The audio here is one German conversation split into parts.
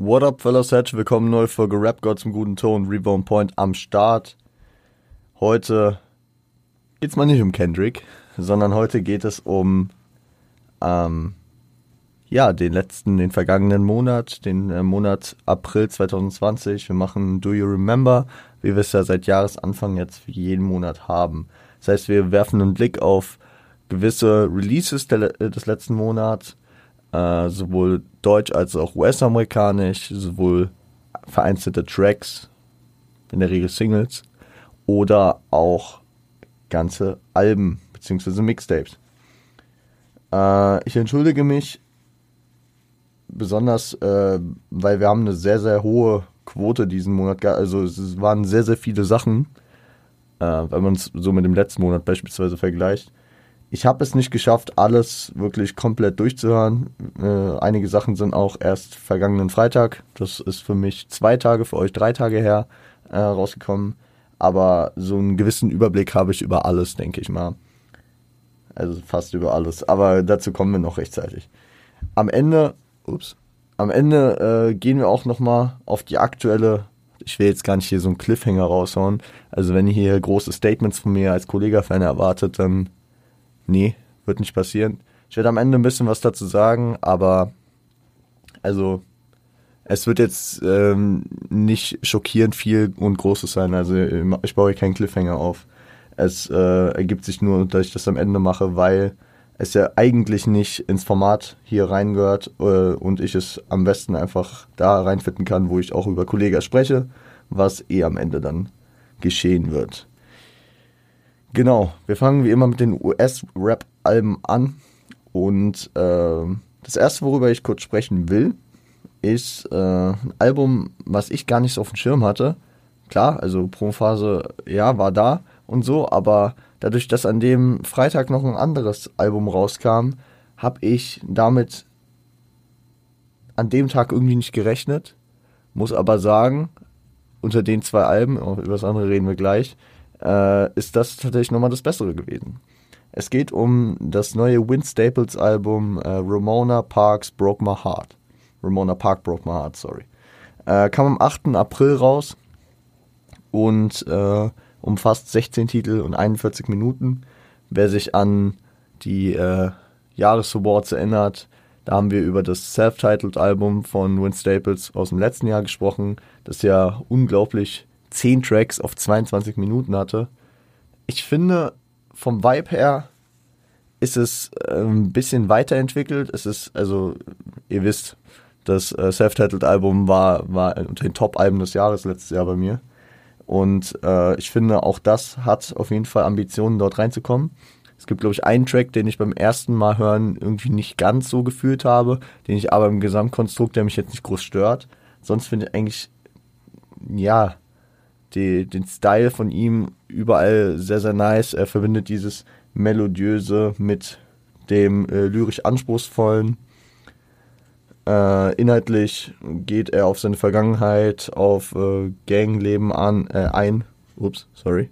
What up, fellas Hedge? Willkommen neu Folge Rap God zum guten Ton. Rebound Point am Start. Heute geht's mal nicht um Kendrick, sondern heute geht es um ähm, ja den letzten, den vergangenen Monat, den äh, Monat April 2020. Wir machen Do You Remember, wie wir es ja seit Jahresanfang jetzt für jeden Monat haben. Das heißt, wir werfen einen Blick auf gewisse Releases der, des letzten Monats äh, sowohl deutsch als auch US-amerikanisch, sowohl vereinzelte Tracks, in der Regel Singles, oder auch ganze Alben bzw. Mixtapes. Äh, ich entschuldige mich besonders, äh, weil wir haben eine sehr, sehr hohe Quote diesen Monat, also es waren sehr, sehr viele Sachen, äh, wenn man es so mit dem letzten Monat beispielsweise vergleicht ich habe es nicht geschafft, alles wirklich komplett durchzuhören. Äh, einige Sachen sind auch erst vergangenen Freitag. Das ist für mich zwei Tage, für euch drei Tage her äh, rausgekommen. Aber so einen gewissen Überblick habe ich über alles, denke ich mal. Also fast über alles. Aber dazu kommen wir noch rechtzeitig. Am Ende, ups, am Ende äh, gehen wir auch nochmal auf die aktuelle ich will jetzt gar nicht hier so einen Cliffhanger raushauen. Also wenn ihr hier große Statements von mir als Kollega-Fan erwartet, dann Nee, wird nicht passieren. Ich werde am Ende ein bisschen was dazu sagen, aber also es wird jetzt ähm, nicht schockierend viel und Großes sein. Also ich baue hier keinen Cliffhanger auf. Es äh, ergibt sich nur, dass ich das am Ende mache, weil es ja eigentlich nicht ins Format hier reingehört äh, und ich es am besten einfach da reinfitten kann, wo ich auch über Kollega spreche, was eh am Ende dann geschehen wird. Genau, wir fangen wie immer mit den US-Rap-Alben an. Und äh, das erste, worüber ich kurz sprechen will, ist äh, ein Album, was ich gar nicht so auf dem Schirm hatte. Klar, also Promophase, ja, war da und so, aber dadurch, dass an dem Freitag noch ein anderes Album rauskam, habe ich damit an dem Tag irgendwie nicht gerechnet. Muss aber sagen, unter den zwei Alben, über das andere reden wir gleich, äh, ist das tatsächlich nochmal das Bessere gewesen. Es geht um das neue Win Staples Album äh, Ramona Parks Broke My Heart. Ramona Park Broke My Heart, sorry. Äh, kam am 8. April raus und äh, umfasst 16 Titel und 41 Minuten. Wer sich an die äh, Jahresawards erinnert, da haben wir über das Self-Titled Album von Win Staples aus dem letzten Jahr gesprochen, das ja unglaublich 10 Tracks auf 22 Minuten hatte. Ich finde, vom Vibe her ist es äh, ein bisschen weiterentwickelt. Es ist, also, ihr wisst, das äh, Self-Titled-Album war, war unter den Top-Alben des Jahres letztes Jahr bei mir. Und äh, ich finde, auch das hat auf jeden Fall Ambitionen, dort reinzukommen. Es gibt, glaube ich, einen Track, den ich beim ersten Mal hören irgendwie nicht ganz so gefühlt habe, den ich aber im Gesamtkonstrukt, der mich jetzt nicht groß stört. Sonst finde ich eigentlich, ja, die, den Style von ihm überall sehr, sehr nice. Er verbindet dieses Melodiöse mit dem äh, lyrisch Anspruchsvollen. Äh, inhaltlich geht er auf seine Vergangenheit, auf äh, Gangleben an, äh, ein, ups, sorry,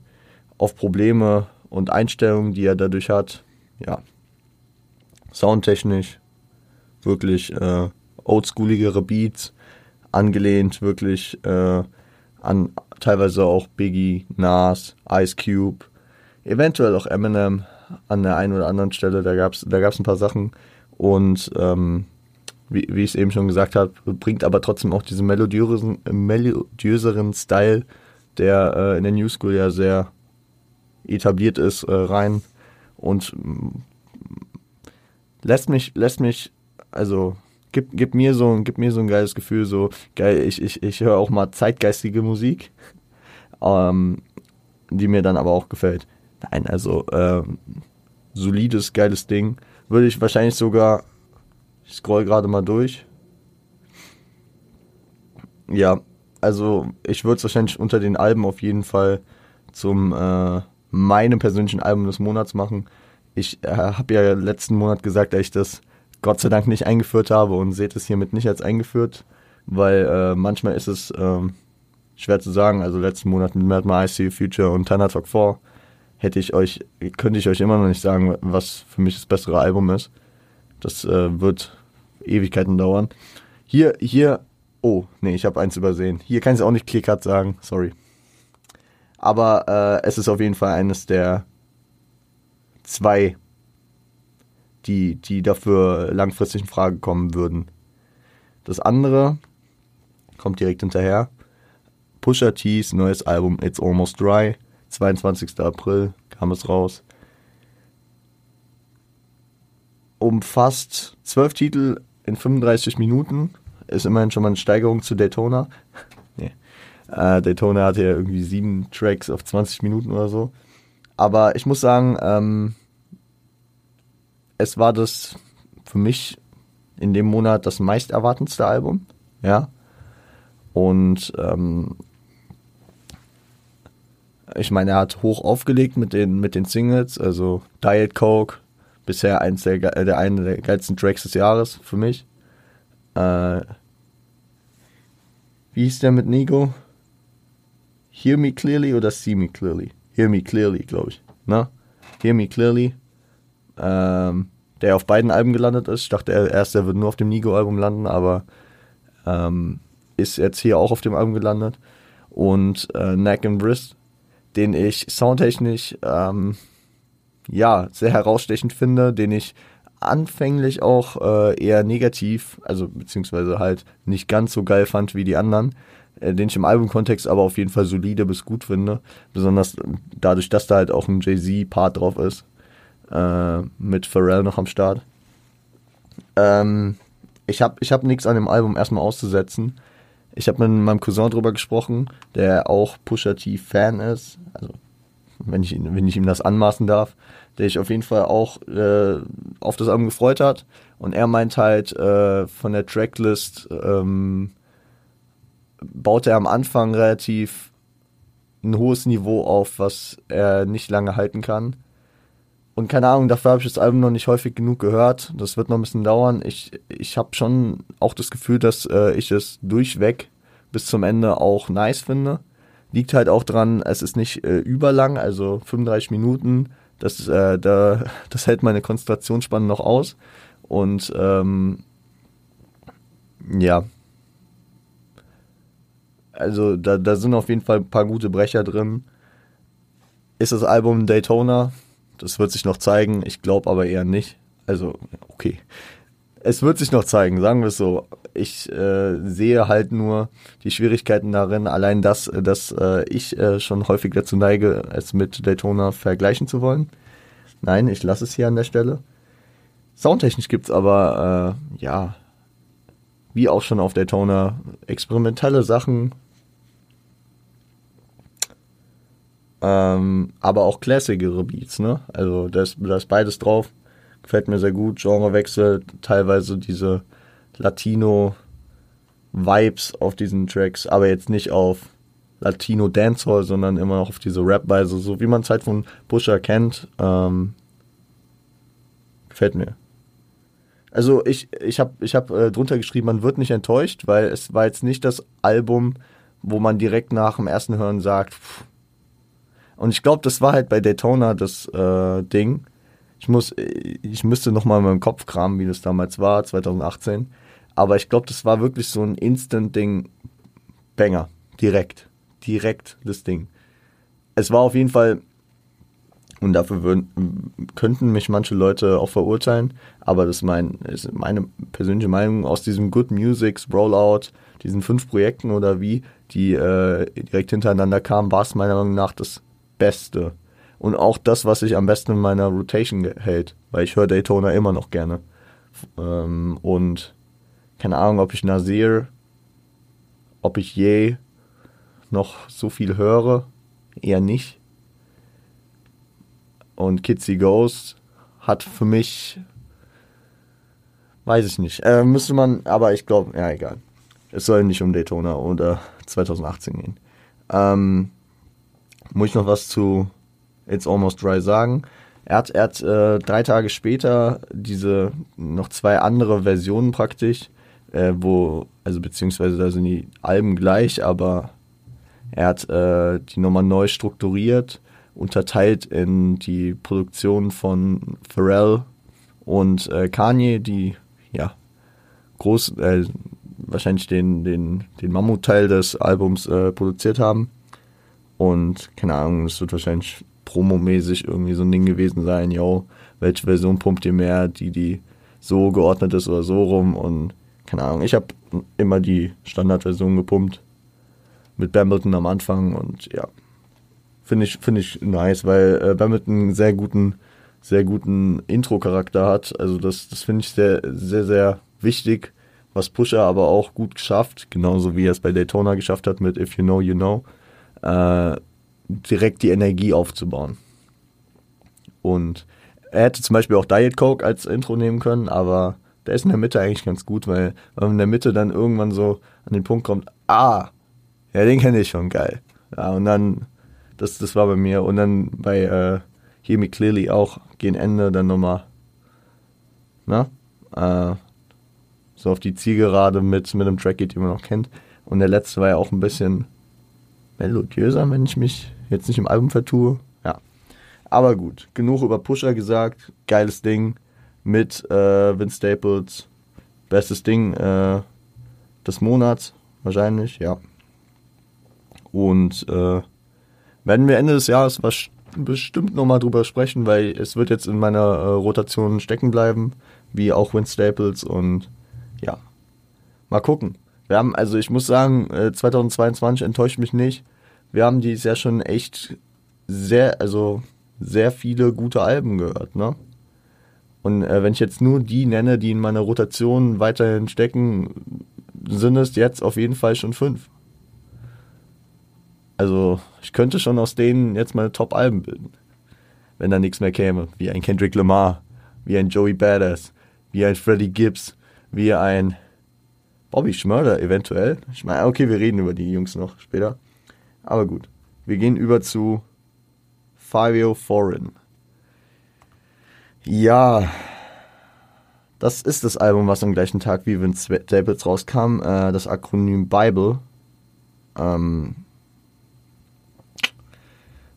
auf Probleme und Einstellungen, die er dadurch hat. Ja, soundtechnisch wirklich äh, oldschooligere Beats, angelehnt wirklich äh, an teilweise auch Biggie, Nas, Ice Cube, eventuell auch Eminem an der einen oder anderen Stelle. Da gab es da gab's ein paar Sachen. Und ähm, wie, wie ich es eben schon gesagt habe, bringt aber trotzdem auch diesen melodiösen, melodiöseren Style, der äh, in der New School ja sehr etabliert ist, äh, rein. Und mm, lässt mich, lässt mich, also gibt, gibt, mir so, gibt mir so ein geiles Gefühl, so geil, ich, ich, ich höre auch mal zeitgeistige Musik, ähm, die mir dann aber auch gefällt. Nein, also ähm, solides, geiles Ding. Würde ich wahrscheinlich sogar, ich scroll gerade mal durch. Ja, also ich würde es wahrscheinlich unter den Alben auf jeden Fall zum äh, meinem persönlichen Album des Monats machen. Ich äh, habe ja letzten Monat gesagt, dass ich das Gott sei Dank nicht eingeführt habe und seht es hiermit nicht als eingeführt, weil äh, manchmal ist es ähm, schwer zu sagen. Also letzten Monat mit Mad My IC Future und Tanner Talk 4 hätte ich euch, könnte ich euch immer noch nicht sagen, was für mich das bessere Album ist. Das äh, wird Ewigkeiten dauern. Hier, hier Oh, nee, ich habe eins übersehen. Hier kann ich auch nicht Clear sagen, sorry. Aber äh, es ist auf jeden Fall eines der zwei, die, die dafür langfristig in Frage kommen würden. Das andere kommt direkt hinterher. Pusha T's neues Album It's Almost Dry. 22. April kam es raus. Umfasst zwölf Titel in 35 Minuten. Ist immerhin schon mal eine Steigerung zu Daytona. nee. Äh, Daytona hatte ja irgendwie sieben Tracks auf 20 Minuten oder so. Aber ich muss sagen, ähm, es war das für mich in dem Monat das meist erwartendste Album. Ja. Und ähm, ich meine, er hat hoch aufgelegt mit den, mit den Singles, also Diet Coke, bisher eins der, der eine der geilsten Tracks des Jahres für mich. Äh, wie hieß der mit Nigo? Hear Me Clearly oder See Me Clearly? Hear Me Clearly, glaube ich. Ne? Hear Me Clearly. Ähm, der auf beiden Alben gelandet ist. Ich dachte erst, er wird nur auf dem Nigo-Album landen, aber ähm, ist jetzt hier auch auf dem Album gelandet. Und äh, Neck and Wrist, den ich soundtechnisch ähm, ja sehr herausstechend finde, den ich anfänglich auch äh, eher negativ, also beziehungsweise halt nicht ganz so geil fand wie die anderen, äh, den ich im Albumkontext aber auf jeden Fall solide bis gut finde, besonders dadurch, dass da halt auch ein Jay-Z-Part drauf ist, äh, mit Pharrell noch am Start. Ähm, ich habe ich hab nichts an dem Album erstmal auszusetzen. Ich habe mit meinem Cousin drüber gesprochen, der auch Pusha T Fan ist, also wenn ich, wenn ich ihm das anmaßen darf, der sich auf jeden Fall auch äh, auf das Album gefreut hat. Und er meint halt, äh, von der Tracklist ähm, baut er am Anfang relativ ein hohes Niveau auf, was er nicht lange halten kann. Und keine Ahnung, dafür habe ich das Album noch nicht häufig genug gehört. Das wird noch ein bisschen dauern. Ich, ich habe schon auch das Gefühl, dass äh, ich es durchweg bis zum Ende auch nice finde. Liegt halt auch dran, es ist nicht äh, überlang, also 35 Minuten. Das, äh, da, das hält meine Konzentrationsspanne noch aus. Und ähm, ja. Also da, da sind auf jeden Fall ein paar gute Brecher drin. Ist das Album Daytona? Das wird sich noch zeigen. Ich glaube aber eher nicht. Also, okay. Es wird sich noch zeigen, sagen wir es so. Ich äh, sehe halt nur die Schwierigkeiten darin, allein das, dass äh, ich äh, schon häufig dazu neige, es mit Daytona vergleichen zu wollen. Nein, ich lasse es hier an der Stelle. Soundtechnisch gibt es aber, äh, ja, wie auch schon auf Daytona, experimentelle Sachen, Ähm, aber auch klassigere Beats, ne? Also da ist, da ist beides drauf. Gefällt mir sehr gut. Genrewechsel, teilweise diese Latino-Vibes auf diesen Tracks, aber jetzt nicht auf Latino Dancehall, sondern immer noch auf diese Rap-Weise, so wie man es halt von Pusher kennt. Ähm, gefällt mir. Also ich, ich habe ich hab, äh, drunter geschrieben, man wird nicht enttäuscht, weil es war jetzt nicht das Album, wo man direkt nach dem ersten Hören sagt, pff, und ich glaube, das war halt bei Daytona das äh, Ding. Ich muss, ich müsste noch mal in meinem Kopf kramen, wie das damals war, 2018. Aber ich glaube, das war wirklich so ein Instant-Ding, Banger, direkt, direkt das Ding. Es war auf jeden Fall, und dafür würden, könnten mich manche Leute auch verurteilen, aber das ist, mein, ist meine persönliche Meinung aus diesem Good Musics Rollout, diesen fünf Projekten oder wie, die äh, direkt hintereinander kamen, war es meiner Meinung nach das Beste. Und auch das, was sich am besten in meiner Rotation hält, weil ich höre Daytona immer noch gerne. Ähm, und keine Ahnung, ob ich Nasir, ob ich je noch so viel höre, eher nicht. Und Kitsy Ghost hat für mich, weiß ich nicht, äh, müsste man, aber ich glaube, ja, egal. Es soll nicht um Daytona oder 2018 gehen. Ähm, muss ich noch was zu It's Almost Dry sagen. Er hat, er hat äh, drei Tage später diese noch zwei andere Versionen praktisch, äh, wo, also beziehungsweise da sind die Alben gleich, aber er hat äh, die nochmal neu strukturiert, unterteilt in die Produktion von Pharrell und äh, Kanye, die ja groß, äh, wahrscheinlich den, den, den Mammutteil des Albums äh, produziert haben. Und keine Ahnung, es wird wahrscheinlich promomäßig irgendwie so ein Ding gewesen sein, yo, welche Version pumpt ihr mehr, die, die so geordnet ist oder so rum? Und keine Ahnung, ich habe immer die Standardversion gepumpt. Mit Bambleton am Anfang und ja, finde ich, finde ich nice, weil äh, Bambleton einen sehr guten, sehr guten Intro-Charakter hat, also das, das finde ich sehr, sehr, sehr wichtig, was Pusher aber auch gut geschafft, genauso wie er es bei Daytona geschafft hat mit If You Know, You Know, äh, direkt die Energie aufzubauen. Und er hätte zum Beispiel auch Diet Coke als Intro nehmen können, aber der ist in der Mitte eigentlich ganz gut, weil man in der Mitte dann irgendwann so an den Punkt kommt, ah, ja, den kenne ich schon, geil. Ja, und dann, das, das war bei mir. Und dann bei äh, Hear Me Clearly auch gegen Ende dann nochmal, na, äh, so auf die Zielgerade mit, mit einem Track geht, den man noch kennt. Und der letzte war ja auch ein bisschen melodiöser, wenn ich mich jetzt nicht im Album vertue. Ja. Aber gut, genug über Pusher gesagt. Geiles Ding mit äh, Vince Staples. Bestes Ding äh, des Monats, wahrscheinlich, ja. Und äh, werden wir Ende des Jahres was bestimmt nochmal drüber sprechen, weil es wird jetzt in meiner äh, Rotation stecken bleiben, wie auch Vince Staples und ja, mal gucken. Wir haben, also ich muss sagen, 2022 äh, enttäuscht mich nicht. Wir haben dieses Jahr schon echt sehr, also sehr viele gute Alben gehört, ne? Und äh, wenn ich jetzt nur die nenne, die in meiner Rotation weiterhin stecken, sind es jetzt auf jeden Fall schon fünf. Also ich könnte schon aus denen jetzt meine Top-Alben bilden, wenn da nichts mehr käme. Wie ein Kendrick Lamar, wie ein Joey Badass, wie ein Freddie Gibbs, wie ein Bobby Schmörder eventuell. Ich meine, okay, wir reden über die Jungs noch später. Aber gut, wir gehen über zu Fabio Foreign. Ja, das ist das Album, was am gleichen Tag wie Vince Staples rauskam. Äh, das Akronym Bible. Ähm,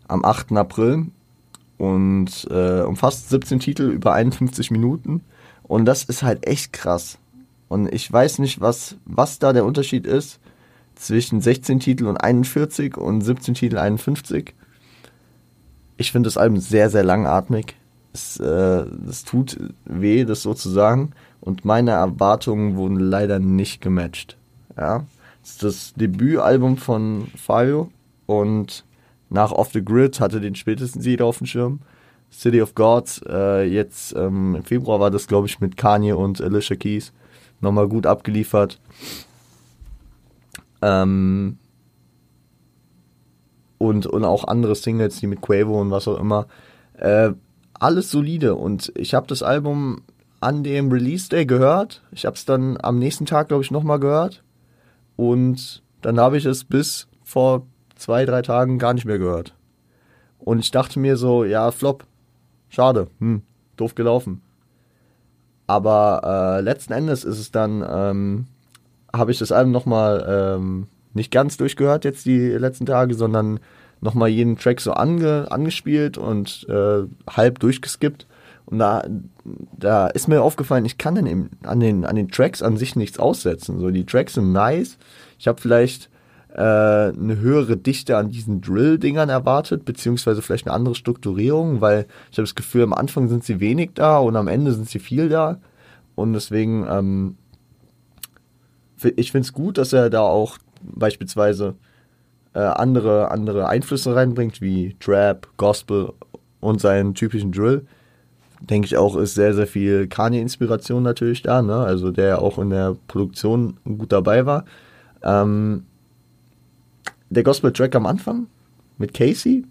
am 8. April. Und äh, umfasst 17 Titel über 51 Minuten. Und das ist halt echt krass. Und ich weiß nicht, was, was da der Unterschied ist zwischen 16 Titel und 41 und 17 Titel 51. Ich finde das Album sehr, sehr langatmig es, äh, es tut weh, das so zu sagen. Und meine Erwartungen wurden leider nicht gematcht. Ja. Das ist das Debütalbum von Fabio und nach Off the Grid hatte den spätesten jeder auf dem Schirm. City of Gods, äh, jetzt ähm, im Februar war das, glaube ich, mit Kanye und Alicia Keys nochmal gut abgeliefert. Ähm, und, und auch andere Singles, die mit Quavo und was auch immer. Äh, alles solide und ich habe das Album an dem Release Day gehört. Ich habe es dann am nächsten Tag, glaube ich, nochmal gehört. Und dann habe ich es bis vor zwei, drei Tagen gar nicht mehr gehört. Und ich dachte mir so, ja, Flop. Schade. Hm, doof gelaufen. Aber äh, letzten Endes ist es dann, ähm, habe ich das Album nochmal ähm, nicht ganz durchgehört jetzt die letzten Tage, sondern nochmal jeden Track so ange, angespielt und äh, halb durchgeskippt. Und da, da ist mir aufgefallen, ich kann dann eben an den, an den Tracks an sich nichts aussetzen. So, die Tracks sind nice. Ich habe vielleicht äh, eine höhere Dichte an diesen Drill-Dingern erwartet, beziehungsweise vielleicht eine andere Strukturierung, weil ich habe das Gefühl, am Anfang sind sie wenig da und am Ende sind sie viel da. Und deswegen, ähm, ich finde es gut, dass er da auch beispielsweise äh, andere, andere Einflüsse reinbringt, wie Trap, Gospel und seinen typischen Drill. Denke ich auch, ist sehr, sehr viel Kanye-Inspiration natürlich da, ne? Also der auch in der Produktion gut dabei war. Ähm, der Gospel-Track am Anfang mit Casey,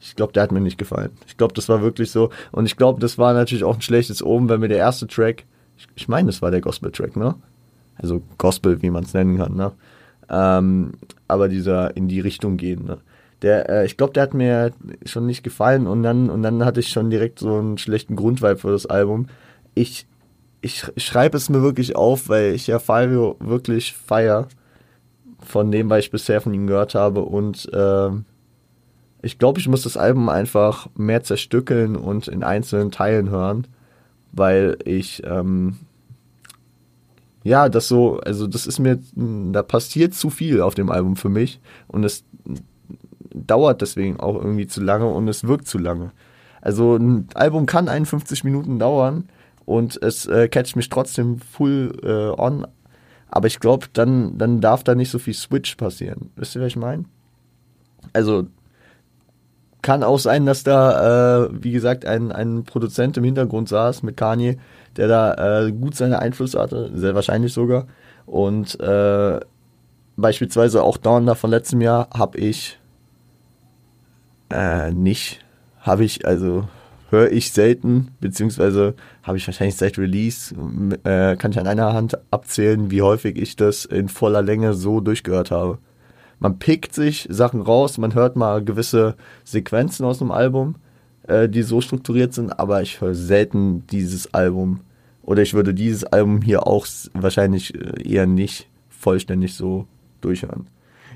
ich glaube, der hat mir nicht gefallen. Ich glaube, das war wirklich so. Und ich glaube, das war natürlich auch ein schlechtes Oben, wenn mir der erste Track, ich, ich meine, das war der Gospel-Track, ne? Also Gospel, wie man es nennen kann, ne? Ähm, aber dieser in die Richtung gehen. Ne? Der, äh, ich glaube, der hat mir schon nicht gefallen und dann, und dann hatte ich schon direkt so einen schlechten Grundvibe für das Album. Ich, ich, schreibe es mir wirklich auf, weil ich ja Fabio wirklich feier von dem, was ich bisher von ihm gehört habe und äh, ich glaube, ich muss das Album einfach mehr zerstückeln und in einzelnen Teilen hören, weil ich ähm, ja, das so, also das ist mir, da passiert zu viel auf dem Album für mich und es dauert deswegen auch irgendwie zu lange und es wirkt zu lange. Also ein Album kann 51 Minuten dauern und es äh, catcht mich trotzdem full äh, on, aber ich glaube, dann, dann darf da nicht so viel Switch passieren. Wisst ihr, was ich meine? Also kann auch sein, dass da, äh, wie gesagt, ein, ein Produzent im Hintergrund saß mit Kanye, der da äh, gut seine Einflüsse hatte, sehr wahrscheinlich sogar. Und äh, beispielsweise auch Dawn von letztem Jahr habe ich äh, nicht, habe ich, also höre ich selten, beziehungsweise habe ich wahrscheinlich seit Release, äh, kann ich an einer Hand abzählen, wie häufig ich das in voller Länge so durchgehört habe. Man pickt sich Sachen raus, man hört mal gewisse Sequenzen aus dem Album, äh, die so strukturiert sind, aber ich höre selten dieses Album. Oder ich würde dieses Album hier auch wahrscheinlich äh, eher nicht vollständig so durchhören.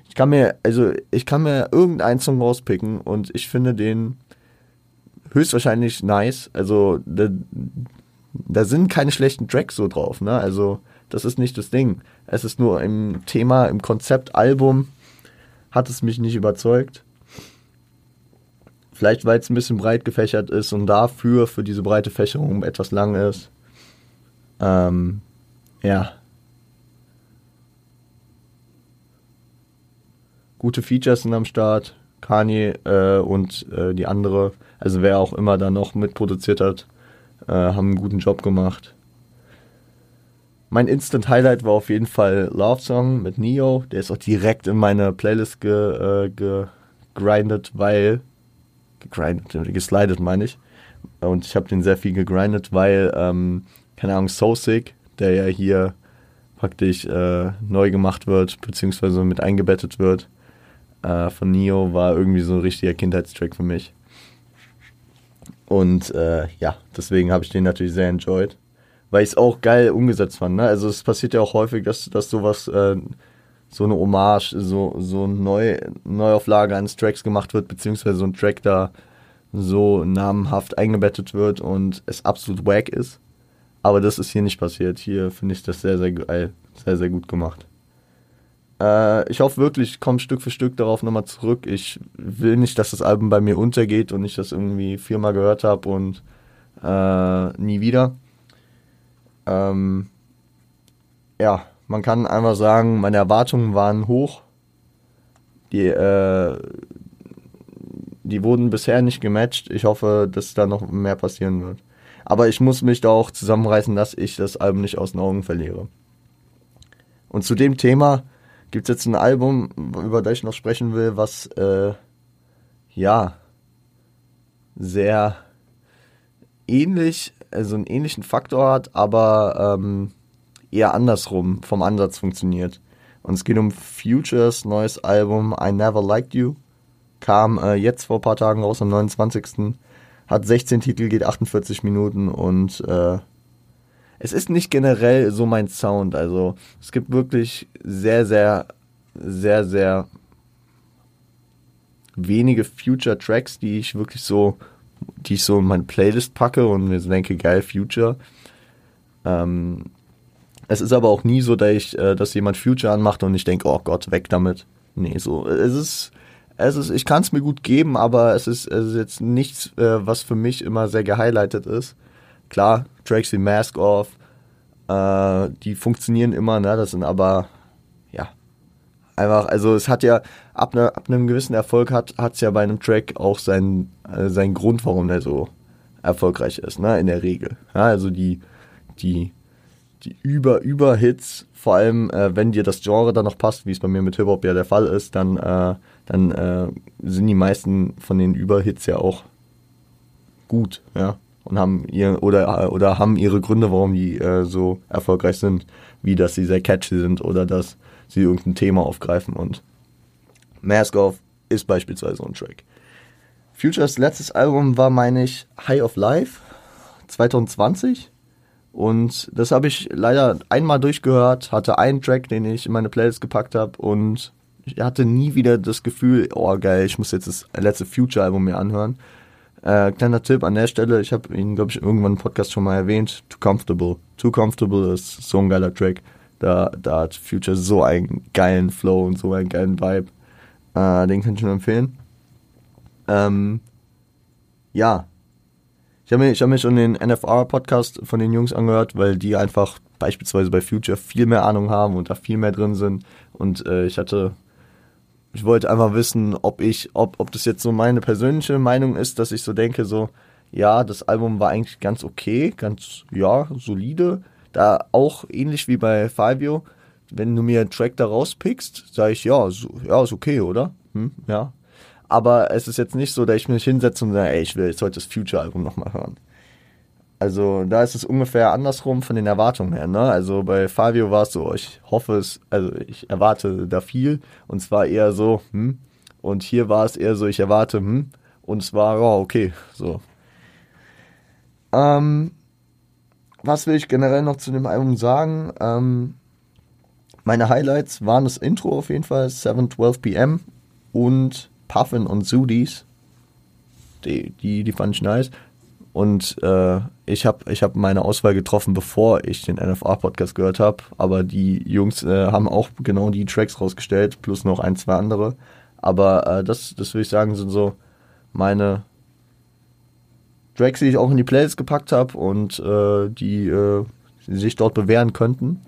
Ich kann mir, also ich kann mir irgendeinen Song rauspicken und ich finde den höchstwahrscheinlich nice. Also da, da sind keine schlechten Tracks so drauf, ne? Also das ist nicht das Ding. Es ist nur im Thema, im Konzept Album hat es mich nicht überzeugt. Vielleicht weil es ein bisschen breit gefächert ist und dafür für diese breite Fächerung etwas lang ist. Ähm, ja. Gute Features sind am Start. Kanye äh, und äh, die andere, also wer auch immer da noch mitproduziert hat, äh, haben einen guten Job gemacht. Mein Instant Highlight war auf jeden Fall Love Song mit Neo. Der ist auch direkt in meine Playlist ge, äh, gegrindet, weil gegrindet, geslidet meine ich. Und ich habe den sehr viel gegrindet, weil, ähm, keine Ahnung, So Sick, der ja hier praktisch äh, neu gemacht wird, beziehungsweise mit eingebettet wird, äh, von Neo war irgendwie so ein richtiger Kindheitstrack für mich. Und äh, ja, deswegen habe ich den natürlich sehr enjoyed. Weil ich es auch geil umgesetzt fand. Ne? Also es passiert ja auch häufig, dass, dass sowas, äh, so eine Hommage, so, so eine Neu Neuauflage eines Tracks gemacht wird, beziehungsweise so ein Track da so namenhaft eingebettet wird und es absolut wack ist. Aber das ist hier nicht passiert. Hier finde ich das sehr, sehr geil. Sehr, sehr gut gemacht. Äh, ich hoffe wirklich, ich komme Stück für Stück darauf nochmal zurück. Ich will nicht, dass das Album bei mir untergeht und ich das irgendwie viermal gehört habe und äh, nie wieder. Ähm, ja, man kann einfach sagen, meine Erwartungen waren hoch. Die, äh, die wurden bisher nicht gematcht. Ich hoffe, dass da noch mehr passieren wird. Aber ich muss mich da auch zusammenreißen, dass ich das Album nicht aus den Augen verliere. Und zu dem Thema gibt es jetzt ein Album, über das ich noch sprechen will, was äh, ja sehr ähnlich, also einen ähnlichen Faktor hat, aber ähm, eher andersrum vom Ansatz funktioniert. Und es geht um Futures neues Album I Never Liked You. Kam äh, jetzt vor ein paar Tagen raus, am 29. Hat 16 Titel, geht 48 Minuten und äh, es ist nicht generell so mein Sound. Also es gibt wirklich sehr, sehr, sehr, sehr wenige Future Tracks, die ich wirklich so, die ich so in meine Playlist packe und mir denke, geil, Future. Ähm, es ist aber auch nie so, dass ich, äh, dass jemand Future anmacht und ich denke, oh Gott, weg damit. Nee, so, es ist, es ist, ich kann es mir gut geben, aber es ist, es ist jetzt nichts, äh, was für mich immer sehr gehighlightet ist. Klar, Tracks wie Mask Off, äh, die funktionieren immer, ne? Das sind aber, ja, einfach, also es hat ja, ab, ne, ab einem gewissen Erfolg hat es ja bei einem Track auch seinen, äh, seinen Grund, warum der so erfolgreich ist, ne? In der Regel. Ja, also die, die, die Über-Über-Hits, vor allem äh, wenn dir das Genre dann noch passt, wie es bei mir mit Hip-Hop ja der Fall ist, dann, äh, dann äh, sind die meisten von den Über-Hits ja auch gut, ja und haben ihr oder oder haben ihre Gründe, warum die äh, so erfolgreich sind, wie dass sie sehr catchy sind oder dass sie irgendein Thema aufgreifen. Und Mask Off ist beispielsweise ein Track. Futures letztes Album war, meine ich, High of Life 2020 und das habe ich leider einmal durchgehört, hatte einen Track, den ich in meine Playlist gepackt habe und ich hatte nie wieder das Gefühl, oh geil, ich muss jetzt das letzte Future-Album mir anhören, äh, kleiner Tipp an der Stelle, ich habe ihn, glaube ich, irgendwann im Podcast schon mal erwähnt. Too Comfortable. Too Comfortable ist so ein geiler Track. Da, da hat Future so einen geilen Flow und so einen geilen Vibe. Äh, den kann ich nur empfehlen. Ähm, ja. Ich habe mich, hab mich schon den NFR-Podcast von den Jungs angehört, weil die einfach beispielsweise bei Future viel mehr Ahnung haben und da viel mehr drin sind. Und äh, ich hatte, ich wollte einfach wissen, ob ich, ob, ob das jetzt so meine persönliche Meinung ist, dass ich so denke, so, ja, das Album war eigentlich ganz okay, ganz, ja, solide. Da auch ähnlich wie bei Fabio, wenn du mir einen Track da rauspickst, sage ich, ja, so, ja, ist okay, oder? Hm, ja. Aber es ist jetzt nicht so, dass ich mich hinsetze und sage, ey, ich will jetzt heute das Future-Album nochmal hören. Also da ist es ungefähr andersrum von den Erwartungen her. Ne? Also bei Fabio war es so, ich hoffe es, also ich erwarte da viel und zwar eher so, hm. Und hier war es eher so, ich erwarte, hm. Und es war, oh, okay, so. Ähm, was will ich generell noch zu dem Album sagen? Ähm, meine Highlights waren das Intro auf jeden Fall, 712 PM und Puffin und Sudis. Die, die, die fand ich nice. Und äh, ich habe ich hab meine Auswahl getroffen, bevor ich den NFA-Podcast gehört habe. Aber die Jungs äh, haben auch genau die Tracks rausgestellt, plus noch ein, zwei andere. Aber äh, das, das würde ich sagen, sind so meine Tracks, die ich auch in die Playlist gepackt habe und äh, die, äh, die sich dort bewähren könnten.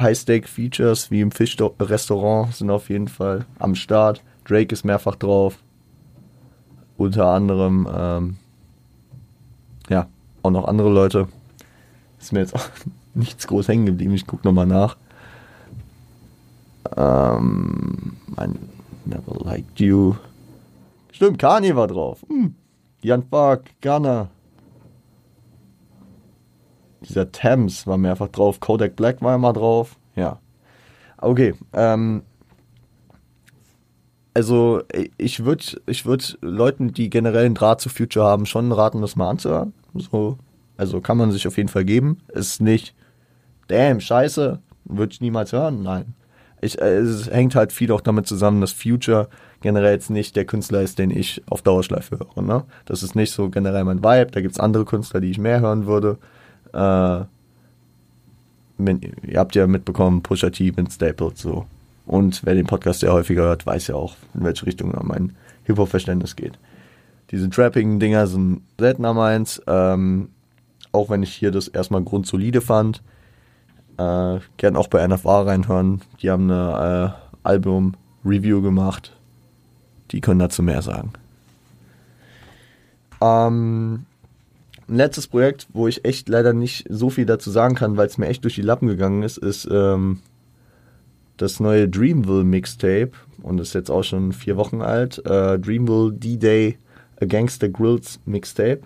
High-Stake-Features wie im Fischrestaurant sind auf jeden Fall am Start. Drake ist mehrfach drauf unter anderem, ähm, ja, auch noch andere Leute. Ist mir jetzt auch nichts groß hängen geblieben. Ich gucke nochmal nach. Ähm, mein Never Liked You. Stimmt, Kanye war drauf. Hm. Jan Park, Ghana. Dieser Thames war mehrfach drauf. Kodak Black war immer drauf. Ja. Okay, ähm, also ich würde ich würd Leuten, die generell einen Draht zu Future haben, schon raten, das mal anzuhören. So, also kann man sich auf jeden Fall geben. Ist nicht, damn, scheiße, würde ich niemals hören. Nein. Ich, äh, es hängt halt viel auch damit zusammen, dass Future generell jetzt nicht der Künstler ist, den ich auf Dauerschleife höre. Ne? Das ist nicht so generell mein Vibe. Da gibt es andere Künstler, die ich mehr hören würde. Äh, wenn, ihr habt ja mitbekommen, Pusha T, Vince Staples, so. Und wer den Podcast sehr häufiger hört, weiß ja auch, in welche Richtung mein Hip-Hop-Verständnis geht. Diese Trapping-Dinger sind seltener meins, ähm, auch wenn ich hier das erstmal grundsolide fand. Äh, gern auch bei NFA reinhören. Die haben eine äh, Album-Review gemacht. Die können dazu mehr sagen. Ähm, ein letztes Projekt, wo ich echt leider nicht so viel dazu sagen kann, weil es mir echt durch die Lappen gegangen ist, ist ähm, das neue Dreamville Mixtape und ist jetzt auch schon vier Wochen alt. Äh, Dreamville D-Day A Gangster Grills Mixtape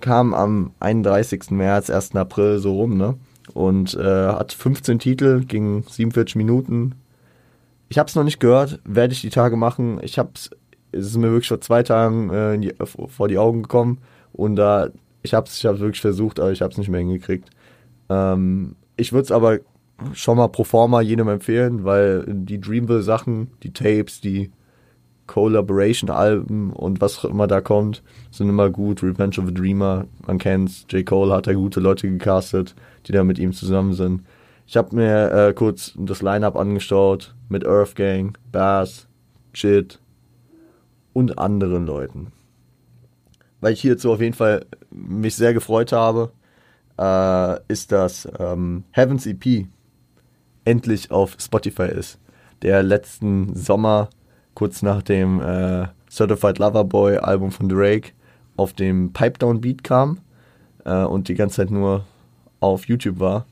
kam am 31. März, 1. April so rum, ne? Und äh, hat 15 Titel, ging 47 Minuten. Ich habe es noch nicht gehört, werde ich die Tage machen. Ich habe es ist mir wirklich vor zwei Tagen äh, die, vor die Augen gekommen und da äh, ich habe es ich hab's wirklich versucht, aber ich habe es nicht mehr hingekriegt. Ähm, ich würde es aber schon mal pro forma jedem empfehlen, weil die Dreamville-Sachen, die Tapes, die Collaboration-Alben und was immer da kommt, sind immer gut. Revenge of a Dreamer, man kennt's. J. Cole hat da gute Leute gecastet, die da mit ihm zusammen sind. Ich habe mir äh, kurz das Line-Up angeschaut mit Earth Gang, Bass, Chit und anderen Leuten. Weil ich hierzu auf jeden Fall mich sehr gefreut habe, äh, ist das ähm, Heaven's EP endlich auf Spotify ist. Der letzten Sommer, kurz nach dem äh, Certified Lover Boy Album von Drake, auf dem Pipe Down Beat kam äh, und die ganze Zeit nur auf YouTube war,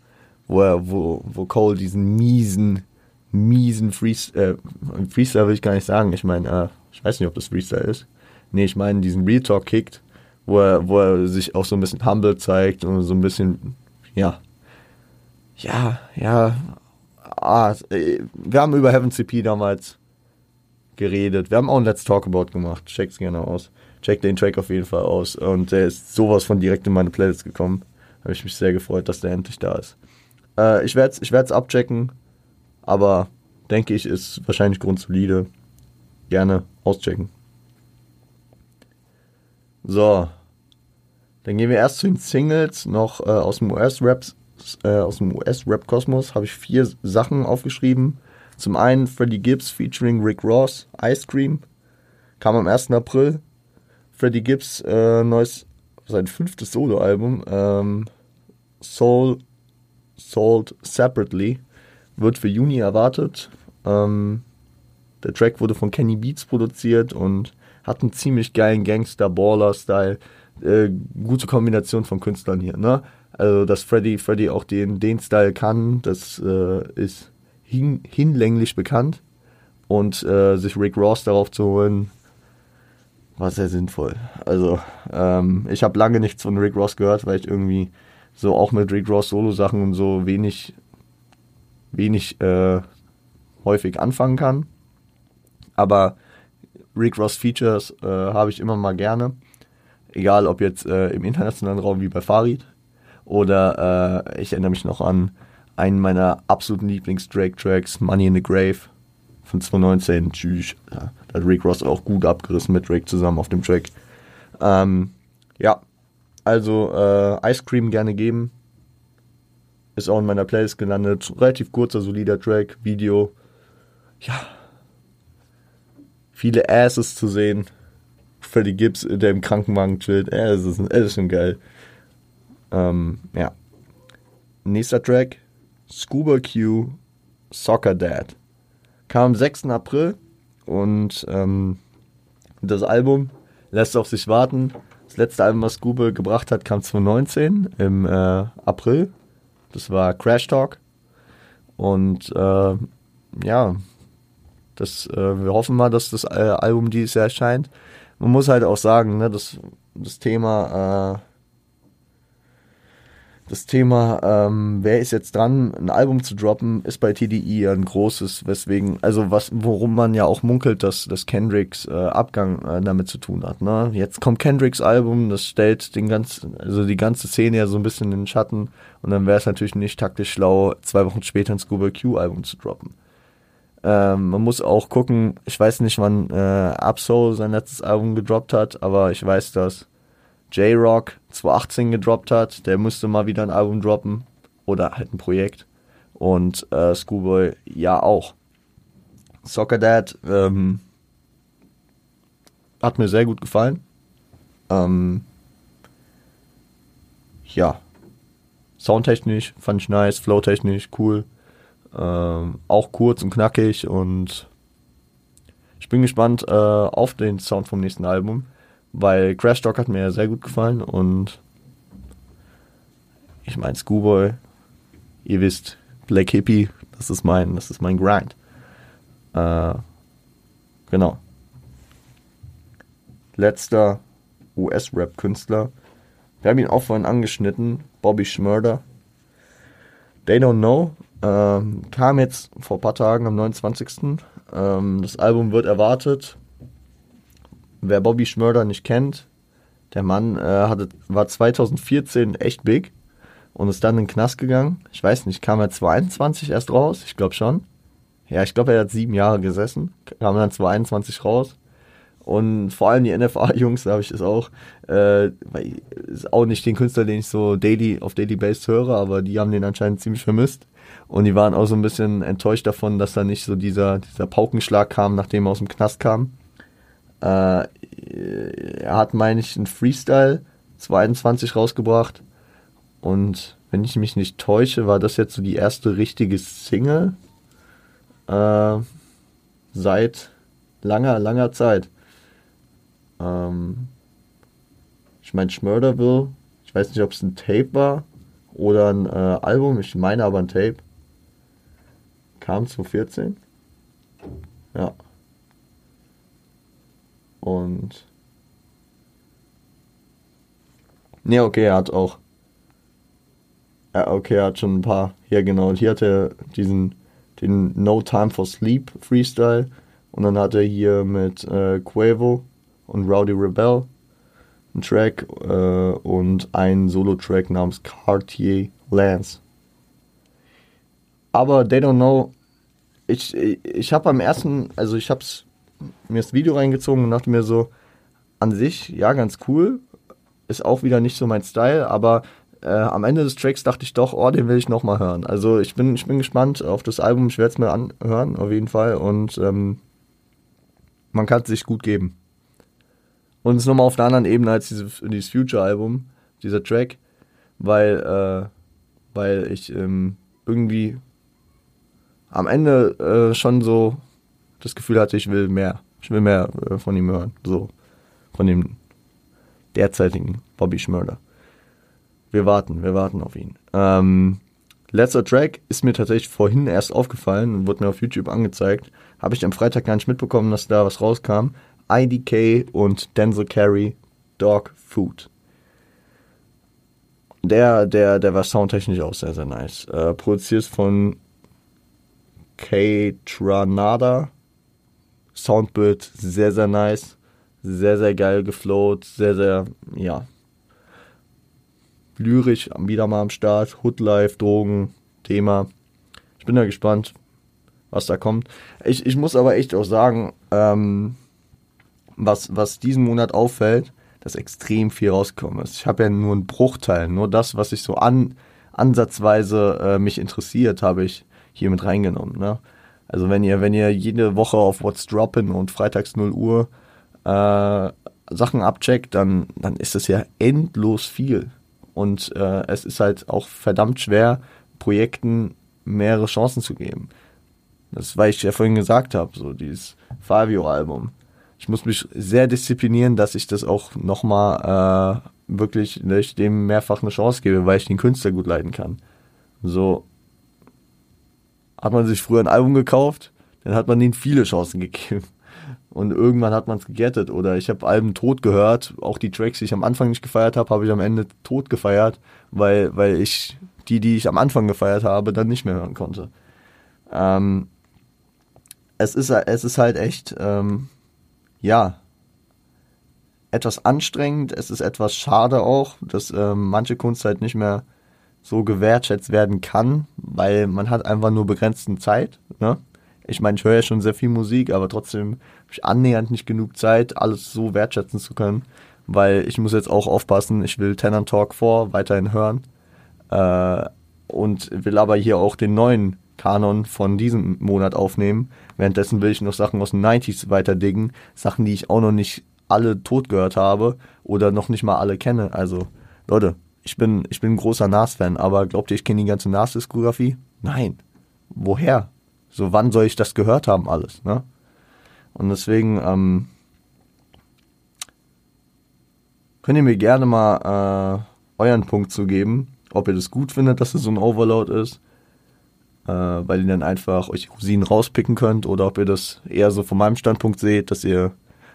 wo, er, wo, wo Cole diesen miesen, miesen Freestyle, äh, Freestyle will ich gar nicht sagen, ich meine, äh, ich weiß nicht, ob das Freestyle ist. Nee, ich meine diesen Real Talk kickt, wo er, wo er sich auch so ein bisschen humble zeigt und so ein bisschen, ja, ja, ja, ah, wir haben über Heaven CP damals geredet. Wir haben auch ein Let's Talk About gemacht. Check's gerne aus. Check den Track auf jeden Fall aus. Und der ist sowas von direkt in meine Playlist gekommen. Habe ich mich sehr gefreut, dass der endlich da ist. Äh, ich werde es ich werd's abchecken, aber denke ich, ist wahrscheinlich grundsolide. Gerne auschecken. So. Dann gehen wir erst zu den Singles noch äh, aus dem US-Rap äh, aus dem US-Rap-Kosmos habe ich vier Sachen aufgeschrieben. Zum einen Freddie Gibbs featuring Rick Ross, Ice Cream. Kam am 1. April. Freddie Gibbs, äh, neues, sein fünftes Soloalbum, ähm, Soul, Sold Separately, wird für Juni erwartet. Ähm, der Track wurde von Kenny Beats produziert und hat einen ziemlich geilen Gangster-Baller-Style. Äh, gute Kombination von Künstlern hier, ne? Also, dass Freddy, Freddy auch den, den Style kann, das äh, ist hin, hinlänglich bekannt. Und äh, sich Rick Ross darauf zu holen, war sehr sinnvoll. Also, ähm, ich habe lange nichts von Rick Ross gehört, weil ich irgendwie so auch mit Rick Ross Solo-Sachen und so wenig, wenig äh, häufig anfangen kann. Aber Rick Ross Features äh, habe ich immer mal gerne. Egal ob jetzt äh, im internationalen Raum wie bei Farid oder äh, ich erinnere mich noch an einen meiner absoluten Lieblings-Drake-Tracks, Money in the Grave von 2019. Tschüss. Ja, da hat Rick Ross auch gut abgerissen mit Drake zusammen auf dem Track. Ähm, ja, also äh, Ice Cream gerne geben. Ist auch in meiner Playlist gelandet. Relativ kurzer, solider Track, Video. Ja, viele Asses zu sehen. Freddie Gibbs, der im Krankenwagen chillt. Es ist, es ist schon geil. Ähm, ja. Nächster Track. Scuba Q, Soccer Dad. Kam am 6. April und ähm, das Album lässt auf sich warten. Das letzte Album, was Scuba gebracht hat, kam 2019 im äh, April. Das war Crash Talk. Und äh, ja, das, äh, wir hoffen mal, dass das äh, Album dieses Jahr erscheint. Man muss halt auch sagen, ne, das, das Thema, äh, das Thema, ähm, wer ist jetzt dran, ein Album zu droppen, ist bei TDI ein großes, weswegen, also was, worum man ja auch munkelt, dass, dass Kendricks äh, Abgang äh, damit zu tun hat. Ne? Jetzt kommt Kendricks Album, das stellt den ganzen, also die ganze Szene ja so ein bisschen in den Schatten und dann wäre es natürlich nicht taktisch schlau, zwei Wochen später ein Scuba Q Album zu droppen. Ähm, man muss auch gucken, ich weiß nicht, wann äh, Absol sein letztes Album gedroppt hat, aber ich weiß, dass J-Rock 2018 gedroppt hat. Der müsste mal wieder ein Album droppen oder halt ein Projekt. Und äh, Schoolboy ja auch. Soccer Dad ähm, hat mir sehr gut gefallen. Ähm, ja, soundtechnisch fand ich nice, flowtechnisch cool. Ähm, auch kurz und knackig und ich bin gespannt äh, auf den Sound vom nächsten Album, weil Crash Talk hat mir sehr gut gefallen und ich meine Schoolboy, ihr wisst, Black Hippie, das ist mein, das ist mein Grind. Äh, genau. Letzter US-Rap-Künstler. Wir haben ihn auch vorhin angeschnitten, Bobby Schmurder. They Don't Know ähm, kam jetzt vor ein paar Tagen am 29. Ähm, das Album wird erwartet. Wer Bobby Schmörder nicht kennt, der Mann äh, hatte, war 2014 echt big und ist dann in den Knast gegangen. Ich weiß nicht, kam er 22 erst raus? Ich glaube schon. Ja, ich glaube, er hat sieben Jahre gesessen, kam dann 22 raus. Und vor allem die NFA-Jungs, da habe ich es auch, äh, ist auch nicht den Künstler, den ich so daily auf Daily Base höre, aber die haben den anscheinend ziemlich vermisst. Und die waren auch so ein bisschen enttäuscht davon, dass da nicht so dieser, dieser Paukenschlag kam, nachdem er aus dem Knast kam. Äh, er hat, meine ich, einen Freestyle 22 rausgebracht. Und wenn ich mich nicht täusche, war das jetzt so die erste richtige Single äh, seit langer, langer Zeit. Ähm, ich meine, Schmurderville, ich weiß nicht, ob es ein Tape war oder ein äh, Album, ich meine aber ein Tape. Kam 2014. Ja. Und. Ne, okay, er hat auch. Ja, okay, er hat schon ein paar. Hier, genau. Und hier hat er diesen. Den No Time for Sleep Freestyle. Und dann hat er hier mit äh, Quavo und Rowdy Rebel ein Track äh, und ein Solo-Track namens Cartier Lance. Aber They Don't Know, ich, ich habe am ersten, also ich habe mir das Video reingezogen und dachte mir so, an sich, ja, ganz cool, ist auch wieder nicht so mein Style, aber äh, am Ende des Tracks dachte ich doch, oh, den will ich nochmal hören. Also ich bin, ich bin gespannt auf das Album, ich werde es mir anhören, auf jeden Fall. Und ähm, man kann es sich gut geben. Und es ist nochmal auf einer anderen Ebene als diese, dieses Future-Album, dieser Track, weil, äh, weil ich ähm, irgendwie am Ende äh, schon so das Gefühl hatte, ich will mehr. Ich will mehr äh, von ihm hören. So. Von dem derzeitigen Bobby Schmörder. Wir warten, wir warten auf ihn. Ähm, letzter Track ist mir tatsächlich vorhin erst aufgefallen und wurde mir auf YouTube angezeigt. Habe ich am Freitag gar nicht mitbekommen, dass da was rauskam. IDK und Denzel Carey, Dog Food. Der, der, der war soundtechnisch auch sehr, sehr nice. Äh, produziert von K. Tranada. Soundbild sehr, sehr nice. Sehr, sehr geil geflowt. Sehr, sehr, ja. Lyrisch wieder mal am Start. Hoodlife, Drogen, Thema. Ich bin da gespannt, was da kommt. Ich, ich muss aber echt auch sagen, ähm, was, was diesen Monat auffällt, dass extrem viel rausgekommen ist. Ich habe ja nur einen Bruchteil, nur das, was ich so an, ansatzweise äh, mich interessiert, habe ich hier mit reingenommen. Ne? Also wenn ihr, wenn ihr jede Woche auf What's Droppin und freitags 0 Uhr äh, Sachen abcheckt, dann, dann ist das ja endlos viel. Und äh, es ist halt auch verdammt schwer, Projekten mehrere Chancen zu geben. Das, weil ich ja vorhin gesagt habe, so dieses Fabio-Album ich muss mich sehr disziplinieren, dass ich das auch nochmal äh, wirklich, dass ich dem mehrfach eine Chance gebe, weil ich den Künstler gut leiden kann. So hat man sich früher ein Album gekauft, dann hat man ihnen viele Chancen gegeben. Und irgendwann hat man es gegettet. Oder ich habe Alben tot gehört. Auch die Tracks, die ich am Anfang nicht gefeiert habe, habe ich am Ende tot gefeiert, weil, weil ich die, die ich am Anfang gefeiert habe, dann nicht mehr hören konnte. Ähm, es, ist, es ist halt echt ähm, ja, etwas anstrengend. Es ist etwas schade auch, dass äh, manche Kunst halt nicht mehr so gewertschätzt werden kann, weil man hat einfach nur begrenzte Zeit. Ne? Ich meine, ich höre ja schon sehr viel Musik, aber trotzdem habe ich annähernd nicht genug Zeit, alles so wertschätzen zu können, weil ich muss jetzt auch aufpassen, ich will Tenant Talk 4 weiterhin hören äh, und will aber hier auch den neuen Kanon von diesem Monat aufnehmen. Währenddessen will ich noch Sachen aus den 90s weiter diggen. Sachen, die ich auch noch nicht alle tot gehört habe oder noch nicht mal alle kenne. Also, Leute, ich bin, ich bin ein großer Nas-Fan, aber glaubt ihr, ich kenne die ganze Nas-Diskografie? Nein. Woher? So, wann soll ich das gehört haben, alles, ne? Und deswegen, ähm, könnt ihr mir gerne mal äh, euren Punkt zu geben, ob ihr das gut findet, dass es so ein Overload ist äh, weil ihr dann einfach euch Rosinen rauspicken könnt oder ob ihr das eher so von meinem Standpunkt seht, dass ihr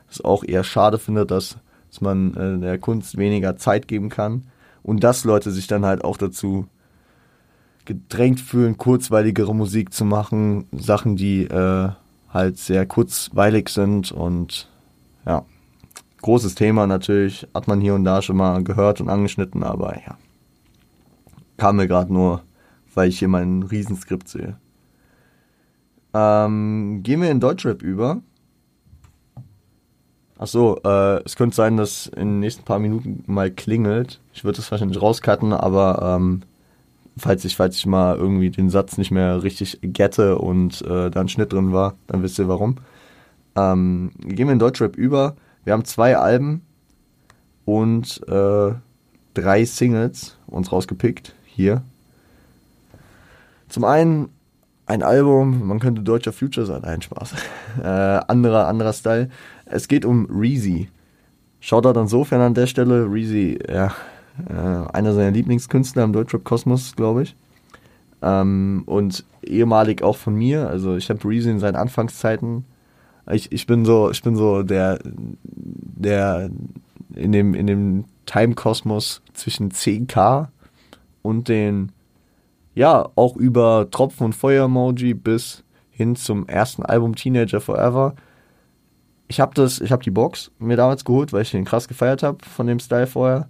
es auch eher schade findet, dass, dass man äh, der Kunst weniger Zeit geben kann und dass Leute sich dann halt auch dazu gedrängt fühlen, kurzweiligere Musik zu machen, Sachen, die äh, halt sehr kurzweilig sind und ja, großes Thema natürlich, hat man hier und da schon mal gehört und angeschnitten, aber ja, kam mir gerade nur weil ich hier mein Riesenskript sehe. Ähm, gehen wir in Deutschrap über. Achso, äh, es könnte sein, dass in den nächsten paar Minuten mal klingelt. Ich würde das wahrscheinlich rauscutten, aber ähm, falls ich, falls ich mal irgendwie den Satz nicht mehr richtig gette und äh, da ein Schnitt drin war, dann wisst ihr warum. Ähm, gehen wir in Deutschrap über. Wir haben zwei Alben und äh, drei Singles uns rausgepickt hier zum einen ein Album, man könnte deutscher Future sein, ein Spaß. Äh, anderer, anderer Style. Es geht um Reezy. Shoutout insofern an der Stelle. Reezy, ja, äh, einer seiner Lieblingskünstler im Deutschrap-Kosmos, glaube ich. Ähm, und ehemalig auch von mir. Also ich habe Reezy in seinen Anfangszeiten. Ich, ich bin so, ich bin so der, der in dem, in dem Time-Kosmos zwischen 10k und den ja, auch über Tropfen- und Feuer-Emoji bis hin zum ersten Album Teenager Forever. Ich habe das, die Box mir damals geholt, weil ich den krass gefeiert habe von dem Style vorher.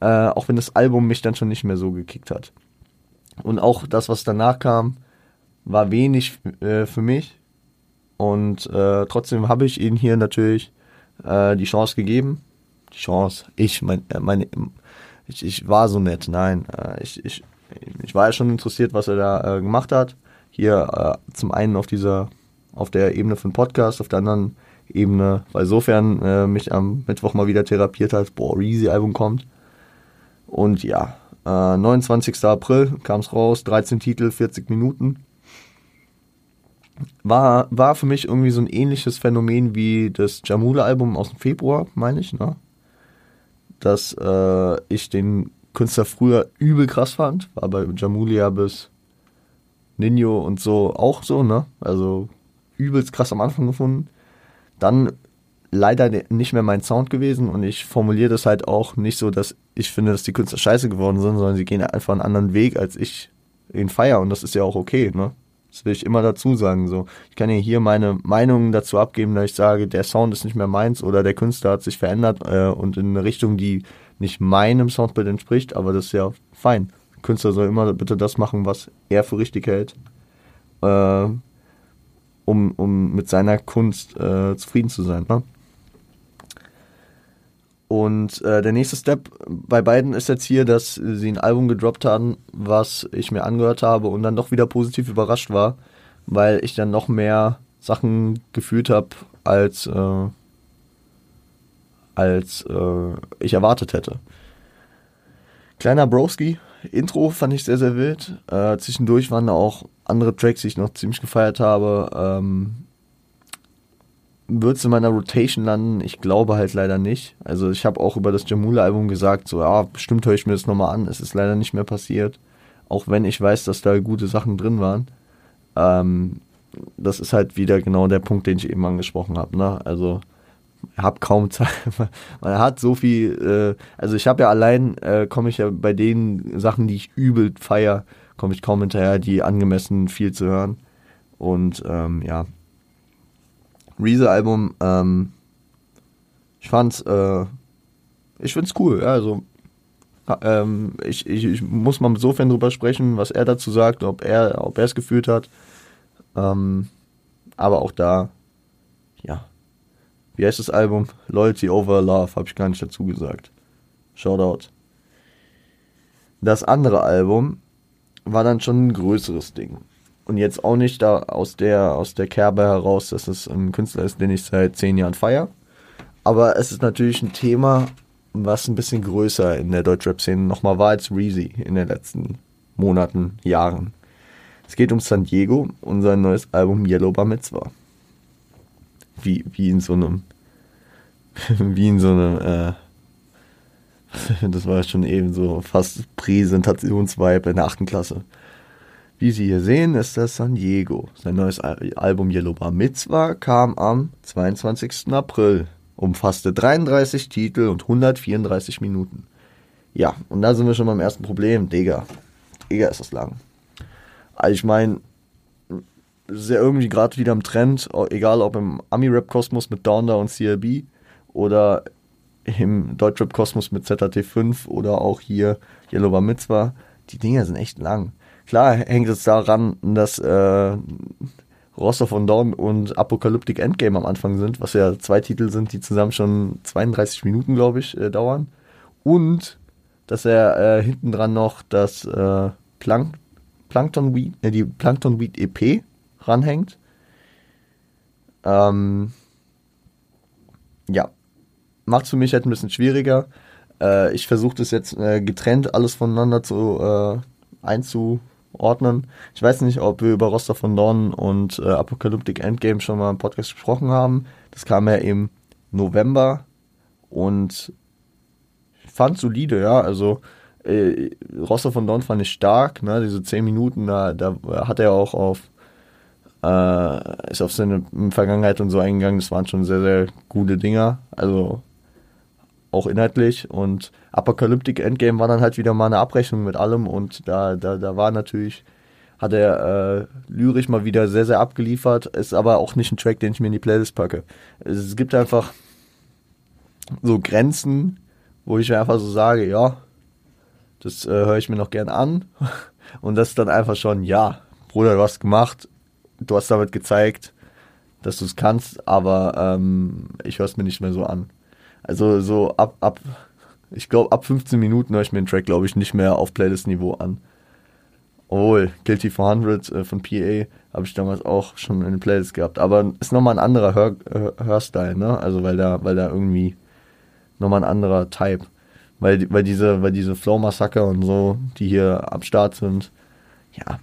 Äh, auch wenn das Album mich dann schon nicht mehr so gekickt hat. Und auch das, was danach kam, war wenig äh, für mich. Und äh, trotzdem habe ich ihnen hier natürlich äh, die Chance gegeben. Die Chance, ich, mein, äh, meine, ich, ich war so nett. Nein, äh, ich, ich, ich war ja schon interessiert, was er da gemacht hat. Hier zum einen auf dieser, auf der Ebene von Podcast, auf der anderen Ebene, weil sofern äh, mich am Mittwoch mal wieder therapiert hat, boah, Reezy-Album kommt. Und ja, äh, 29. April kam es raus, 13 Titel, 40 Minuten. War, war für mich irgendwie so ein ähnliches Phänomen wie das Jamula-Album aus dem Februar, meine ich, ne? Dass äh, ich den Künstler früher übel krass fand, war bei Jamulia bis Nino und so auch so, ne? Also übelst krass am Anfang gefunden. Dann leider nicht mehr mein Sound gewesen und ich formuliere das halt auch nicht so, dass ich finde, dass die Künstler scheiße geworden sind, sondern sie gehen einfach einen anderen Weg, als ich ihn feiere und das ist ja auch okay, ne? Das will ich immer dazu sagen. So, ich kann ja hier meine Meinung dazu abgeben, dass ich sage, der Sound ist nicht mehr meins oder der Künstler hat sich verändert äh, und in eine Richtung, die nicht meinem Soundbild entspricht, aber das ist ja fein. Der Künstler soll immer bitte das machen, was er für richtig hält. Äh, um, um mit seiner Kunst äh, zufrieden zu sein. Ne? Und äh, der nächste Step bei beiden ist jetzt hier, dass sie ein Album gedroppt haben, was ich mir angehört habe und dann doch wieder positiv überrascht war, weil ich dann noch mehr Sachen gefühlt habe, als, äh, als äh, ich erwartet hätte. Kleiner Broski, Intro fand ich sehr, sehr wild. Äh, zwischendurch waren da auch andere Tracks, die ich noch ziemlich gefeiert habe. Ähm, wird es in meiner Rotation landen? Ich glaube halt leider nicht. Also ich habe auch über das Jamula-Album gesagt, so ja, bestimmt höre ich mir das nochmal an. Es ist leider nicht mehr passiert. Auch wenn ich weiß, dass da gute Sachen drin waren. Ähm, das ist halt wieder genau der Punkt, den ich eben angesprochen habe. Ne? Also habe kaum Zeit. Man hat so viel, äh, also ich habe ja allein, äh, komme ich ja bei den Sachen, die ich übel feier, komme ich kaum hinterher, die angemessen viel zu hören. Und ähm, ja, Reese-Album, ähm, ich fand's, äh, ich find's cool, ja, also ähm, ich, ich, ich, muss mal insofern drüber sprechen, was er dazu sagt, ob er ob er es gefühlt hat. Ähm, aber auch da, ja, wie heißt das Album? Loyalty Over Love, habe ich gar nicht dazu gesagt. Shoutout. Das andere Album war dann schon ein größeres Ding. Und jetzt auch nicht da aus der, aus der Kerbe heraus, dass es ein Künstler ist, den ich seit zehn Jahren feiere. Aber es ist natürlich ein Thema, was ein bisschen größer in der Deutschrap-Szene nochmal war als Reezy in den letzten Monaten, Jahren. Es geht um San Diego und sein neues Album Yellow Bar Mitzvah wie, wie in so einem, wie in so einem, äh, das war schon eben so fast Präsentationsvibe in der achten Klasse. Wie Sie hier sehen, ist das San Diego. Sein neues Album Yellow Bar Mitzvah kam am 22. April, umfasste 33 Titel und 134 Minuten. Ja, und da sind wir schon beim ersten Problem. Digga, Digga ist das lang. Also ich meine, ist ja irgendwie gerade wieder im Trend, egal ob im Ami-Rap-Kosmos mit Downer und CLB oder im Deutschrap-Kosmos mit ZAT5 oder auch hier Yellow Bar Mitzvah. Die Dinger sind echt lang. Klar hängt es daran, dass äh, Roster von Dawn und Apocalyptic Endgame am Anfang sind, was ja zwei Titel sind, die zusammen schon 32 Minuten, glaube ich, äh, dauern. Und dass er äh, hinten dran noch das äh, Plank Plankton Weed, äh, die Plankton Weed EP ranhängt. Ähm, ja, macht es für mich halt ein bisschen schwieriger. Äh, ich versuche das jetzt äh, getrennt alles voneinander zu äh, einzuordnen. Ich weiß nicht, ob wir über Roster von Dawn und äh, Apocalyptic Endgame schon mal im Podcast gesprochen haben. Das kam ja im November und fand solide, ja. Also äh, Roster von Dawn fand ich stark, ne? Diese 10 Minuten, da, da hat er auch auf äh, ist auf seine Vergangenheit und so eingegangen. Das waren schon sehr, sehr gute Dinger. Also auch inhaltlich. Und Apocalyptic Endgame war dann halt wieder mal eine Abrechnung mit allem. Und da, da, da war natürlich, hat er äh, lyrisch mal wieder sehr, sehr abgeliefert. Ist aber auch nicht ein Track, den ich mir in die Playlist packe. Es gibt einfach so Grenzen, wo ich einfach so sage, ja, das äh, höre ich mir noch gern an. Und das ist dann einfach schon, ja, Bruder, du hast gemacht, du hast damit gezeigt, dass du es kannst, aber ähm, ich höre es mir nicht mehr so an. Also so ab, ab, ich glaube, ab 15 Minuten höre ich mir den Track, glaube ich, nicht mehr auf Playlist-Niveau an. Obwohl, Guilty 400 äh, von PA habe ich damals auch schon in den Playlist gehabt. Aber ist nochmal ein anderer Hör, äh, Hörstyle, ne? Also weil da, weil da irgendwie nochmal ein anderer Type. Weil, weil diese, weil diese Flow Massaker und so, die hier am Start sind, ja.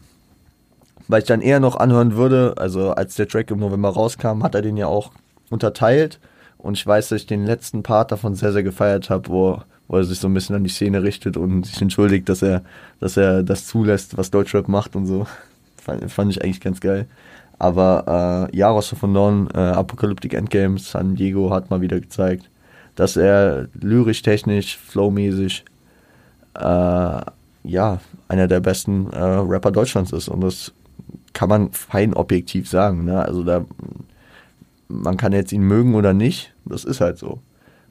Weil ich dann eher noch anhören würde, also als der Track im November rauskam, hat er den ja auch unterteilt. Und ich weiß, dass ich den letzten Part davon sehr, sehr gefeiert habe, wo wo er sich so ein bisschen an die Szene richtet und sich entschuldigt, dass er, dass er das zulässt, was Deutschrap macht und so. Fand, fand ich eigentlich ganz geil. Aber äh, Jaros von Dawn, äh, Apocalyptic Endgame, San Diego hat mal wieder gezeigt, dass er lyrisch, technisch, flowmäßig äh, ja, einer der besten äh, Rapper Deutschlands ist. Und das kann man fein objektiv sagen. Ne? Also da man kann jetzt ihn mögen oder nicht, das ist halt so.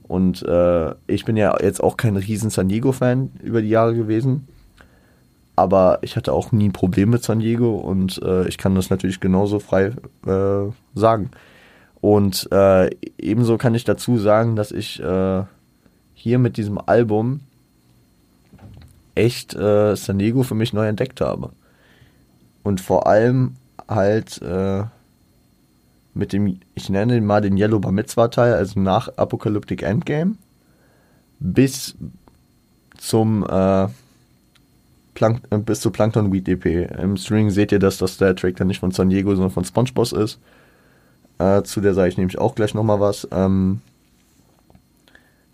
Und äh, ich bin ja jetzt auch kein riesen San Diego-Fan über die Jahre gewesen. Aber ich hatte auch nie ein Problem mit San Diego und äh, ich kann das natürlich genauso frei äh, sagen. Und äh, ebenso kann ich dazu sagen, dass ich äh, hier mit diesem Album echt äh, San Diego für mich neu entdeckt habe. Und vor allem halt mit dem, ich nenne mal den Yellow Bar Mitzvah Teil, also nach Apocalyptic Endgame, bis zum äh, Plank äh, bis zu Plankton Weed EP. Im String seht ihr, dass das der Track dann nicht von San Diego, sondern von SpongeBoss ist. Äh, zu der sage ich nämlich auch gleich nochmal was. Ähm,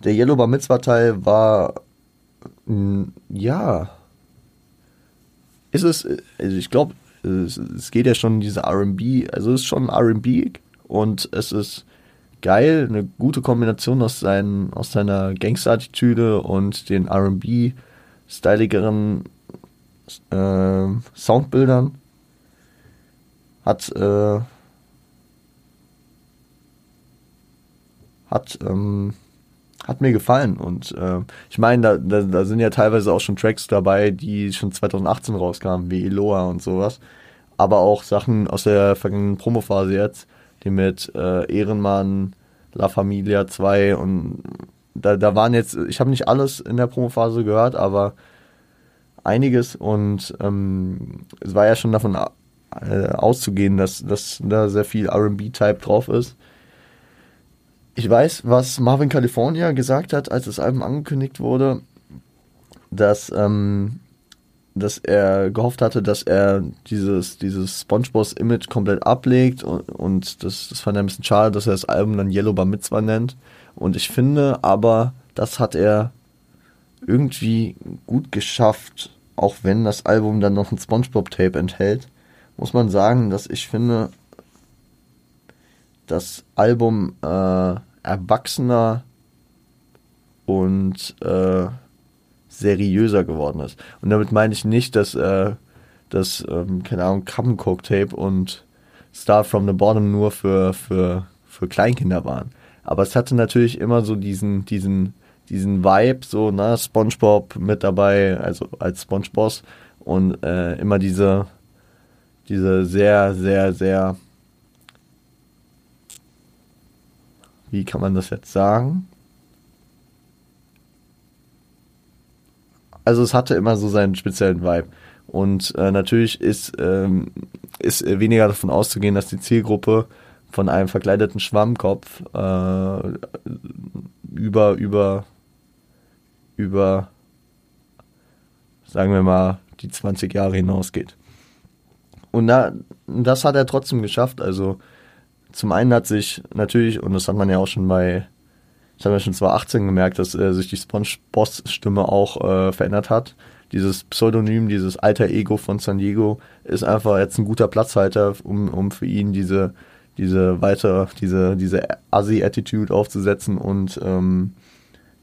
der Yellow Bar Mitzvah Teil war, ja, ist es, also ich glaube, es, geht ja schon in diese RB, also es ist schon RB und es ist geil, eine gute Kombination aus, seinen, aus seiner Gangster-Attitüde und den RB, styligeren äh, Soundbildern. Hat, äh, hat, ähm, hat mir gefallen. Und äh, ich meine, da, da, da, sind ja teilweise auch schon Tracks dabei, die schon 2018 rauskamen, wie Eloa und sowas. Aber auch Sachen aus der vergangenen Promophase jetzt, die mit äh, Ehrenmann, La Familia 2 und da, da waren jetzt, ich habe nicht alles in der Promophase gehört, aber einiges und ähm, es war ja schon davon äh, auszugehen, dass, dass da sehr viel RB-Type drauf ist. Ich weiß, was Marvin California gesagt hat, als das Album angekündigt wurde, dass, ähm, dass er gehofft hatte, dass er dieses, dieses SpongeBob-Image komplett ablegt und, und das, das fand er ein bisschen schade, dass er das Album dann Yellow Bar Mitzvah nennt. Und ich finde aber, das hat er irgendwie gut geschafft, auch wenn das Album dann noch ein SpongeBob-Tape enthält, muss man sagen, dass ich finde, das Album äh, erwachsener und äh, seriöser geworden ist. Und damit meine ich nicht, dass äh, das, ähm, keine Ahnung, Come Coke Tape und Start from the Bottom nur für, für, für Kleinkinder waren. Aber es hatte natürlich immer so diesen, diesen, diesen Vibe, so, ne, SpongeBob mit dabei, also als SpongeBoss und äh, immer diese, diese sehr, sehr, sehr wie kann man das jetzt sagen? Also es hatte immer so seinen speziellen Vibe. Und äh, natürlich ist, ähm, ist weniger davon auszugehen, dass die Zielgruppe von einem verkleideten Schwammkopf äh, über, über, über, sagen wir mal, die 20 Jahre hinausgeht. Und da, das hat er trotzdem geschafft. Also zum einen hat sich natürlich, und das hat man ja auch schon bei, das haben wir schon 2018 gemerkt, dass äh, sich die SpongeBoss-Stimme auch äh, verändert hat. Dieses Pseudonym, dieses alter Ego von San Diego ist einfach jetzt ein guter Platzhalter, um, um für ihn diese, diese weiter, diese, diese Assi-Attitude aufzusetzen und ähm,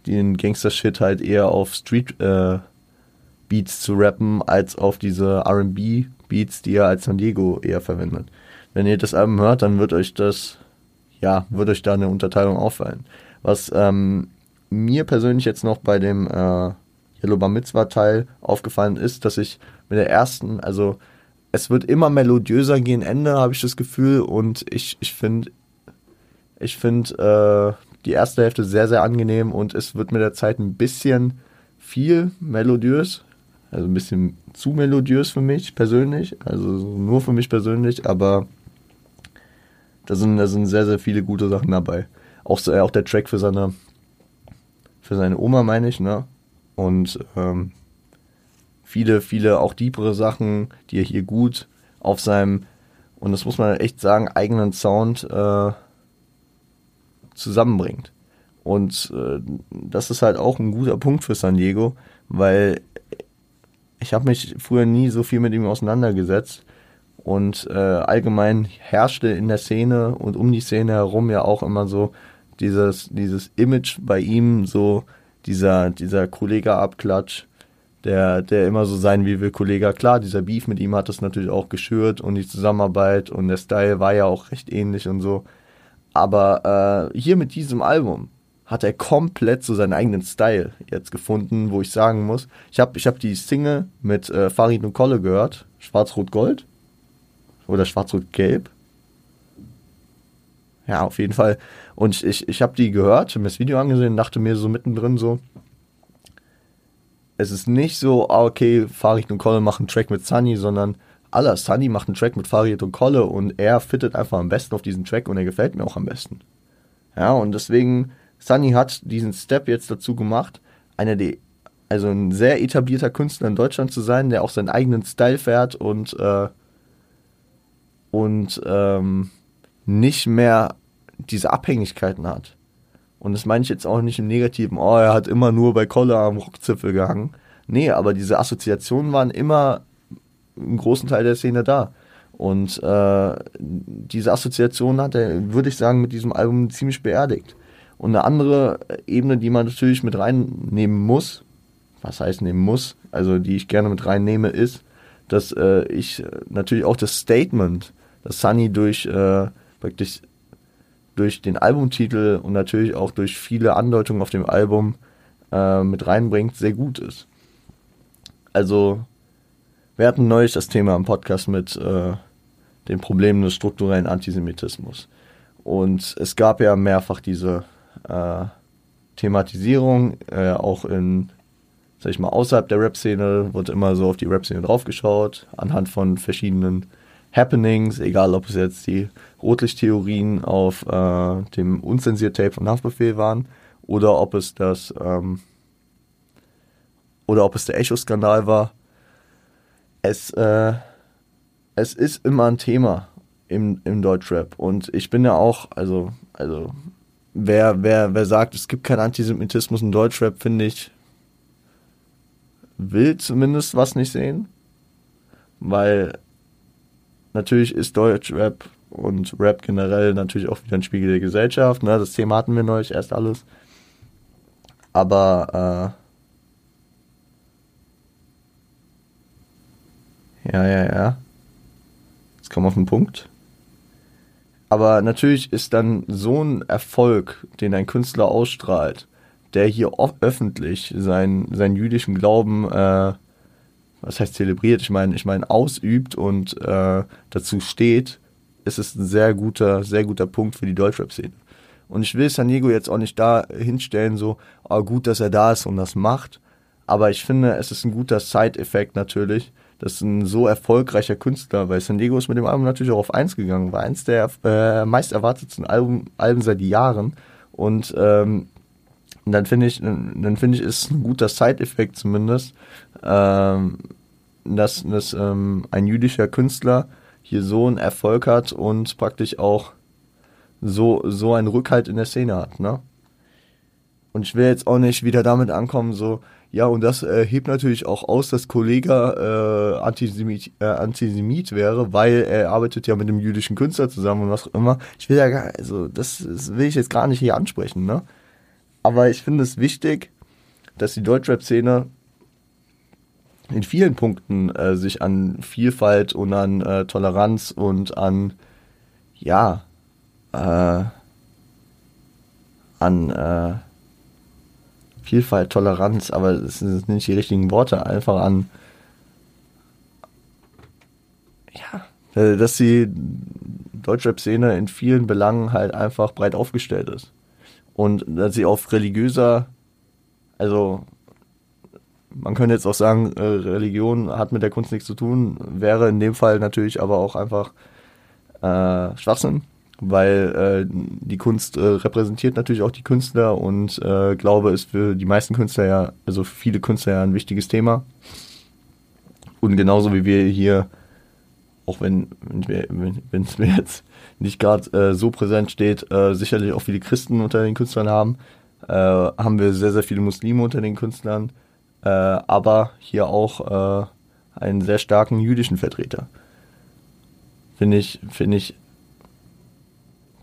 den Gangster-Shit halt eher auf Street äh, Beats zu rappen, als auf diese RB Beats, die er als San Diego eher verwendet wenn ihr das Album hört, dann wird euch das, ja, wird euch da eine Unterteilung auffallen. Was ähm, mir persönlich jetzt noch bei dem äh, Yellow Bar Mitzvah Teil aufgefallen ist, dass ich mit der ersten, also es wird immer melodiöser gegen Ende, habe ich das Gefühl, und ich, ich finde, ich finde, äh, die erste Hälfte sehr, sehr angenehm und es wird mit der Zeit ein bisschen viel melodiös. Also ein bisschen zu melodiös für mich persönlich. Also nur für mich persönlich, aber da sind, da sind sehr, sehr viele gute Sachen dabei. Auch, äh, auch der Track für seine, für seine Oma, meine ich, ne? Und ähm, viele, viele auch diepere Sachen, die er hier gut auf seinem, und das muss man echt sagen, eigenen Sound äh, zusammenbringt. Und äh, das ist halt auch ein guter Punkt für San Diego, weil ich habe mich früher nie so viel mit ihm auseinandergesetzt. Und äh, allgemein herrschte in der Szene und um die Szene herum ja auch immer so dieses, dieses Image bei ihm, so dieser, dieser Kollege-Abklatsch, der, der immer so sein wie will Kollege. Klar, dieser Beef mit ihm hat das natürlich auch geschürt und die Zusammenarbeit und der Style war ja auch recht ähnlich und so. Aber äh, hier mit diesem Album hat er komplett so seinen eigenen Style jetzt gefunden, wo ich sagen muss, ich habe ich hab die Single mit äh, Farid und Kolle gehört, Schwarz-Rot-Gold oder Schwarz-Rot-Gelb. Ja, auf jeden Fall. Und ich, ich habe die gehört, habe mir das Video angesehen und dachte mir so mittendrin so, es ist nicht so, ah, okay, Farid und Kolle machen einen Track mit Sunny, sondern aller Sunny macht einen Track mit Farid und Kolle und er fittet einfach am besten auf diesen Track und er gefällt mir auch am besten. Ja, und deswegen, Sunny hat diesen Step jetzt dazu gemacht, einer der, also ein sehr etablierter Künstler in Deutschland zu sein, der auch seinen eigenen Style fährt und, äh, und ähm, nicht mehr diese Abhängigkeiten hat. Und das meine ich jetzt auch nicht im Negativen, oh, er hat immer nur bei Kolle am Rockzipfel gehangen. Nee, aber diese Assoziationen waren immer einen großen Teil der Szene da. Und äh, diese Assoziation hat er, würde ich sagen, mit diesem Album ziemlich beerdigt. Und eine andere Ebene, die man natürlich mit reinnehmen muss, was heißt nehmen muss, also die ich gerne mit reinnehme, ist, dass äh, ich natürlich auch das Statement, das Sunny durch äh, praktisch durch den Albumtitel und natürlich auch durch viele Andeutungen auf dem Album äh, mit reinbringt, sehr gut ist. Also, wir hatten neulich das Thema im Podcast mit äh, den Problemen des strukturellen Antisemitismus. Und es gab ja mehrfach diese äh, Thematisierung, äh, auch in, sag ich mal, außerhalb der Rap-Szene wurde immer so auf die Rap-Szene draufgeschaut, anhand von verschiedenen Happenings, egal ob es jetzt die Rotlichttheorien auf äh, dem Unzensiert-Tape von Haftbefehl waren oder ob es das ähm, oder ob es der Echo-Skandal war. Es, äh, es ist immer ein Thema im, im Deutschrap und ich bin ja auch, also, also wer, wer, wer sagt, es gibt keinen Antisemitismus im Deutschrap, finde ich, will zumindest was nicht sehen, weil Natürlich ist Deutschrap und Rap generell natürlich auch wieder ein Spiegel der Gesellschaft. Ne? Das Thema hatten wir neulich erst alles. Aber äh, ja, ja, ja. Jetzt kommen wir auf den Punkt. Aber natürlich ist dann so ein Erfolg, den ein Künstler ausstrahlt, der hier öffentlich sein, seinen jüdischen Glauben äh, was heißt zelebriert, ich meine, ich meine ausübt und äh, dazu steht, ist es ein sehr guter, sehr guter Punkt für die Deutschrap-Szene. Und ich will San Diego jetzt auch nicht da hinstellen, so, oh, gut, dass er da ist und das macht. Aber ich finde, es ist ein guter Side-Effekt natürlich, dass ein so erfolgreicher Künstler, weil San Diego ist mit dem Album natürlich auch auf eins gegangen, war eins der äh, meist erwartetsten Album, Alben seit Jahren. Und ähm, dann finde ich, dann finde ich, ist ein guter Side-Effekt zumindest, ähm, dass, dass ähm, ein jüdischer Künstler hier so einen Erfolg hat und praktisch auch so, so einen Rückhalt in der Szene hat, ne? Und ich will jetzt auch nicht wieder damit ankommen, so, ja, und das äh, hebt natürlich auch aus, dass Kollege äh, Antisemit, äh, Antisemit wäre, weil er arbeitet ja mit einem jüdischen Künstler zusammen und was auch immer. Ich will ja gar, also das, das will ich jetzt gar nicht hier ansprechen, ne? Aber ich finde es wichtig, dass die Deutschrap-Szene in vielen Punkten äh, sich an Vielfalt und an äh, Toleranz und an, ja, äh, an äh, Vielfalt, Toleranz, aber es sind nicht die richtigen Worte, einfach an, ja, äh, dass die Deutschrap-Szene in vielen Belangen halt einfach breit aufgestellt ist. Und dass sie auf religiöser, also man könnte jetzt auch sagen, äh, Religion hat mit der Kunst nichts zu tun, wäre in dem Fall natürlich aber auch einfach äh, Schwachsinn, weil äh, die Kunst äh, repräsentiert natürlich auch die Künstler und äh, Glaube ist für die meisten Künstler ja, also viele Künstler ja ein wichtiges Thema. Und genauso wie wir hier, auch wenn wenn es mir jetzt nicht gerade äh, so präsent steht, äh, sicherlich auch viele Christen unter den Künstlern haben, äh, haben wir sehr, sehr viele Muslime unter den Künstlern, äh, aber hier auch äh, einen sehr starken jüdischen Vertreter. Finde ich, finde ich,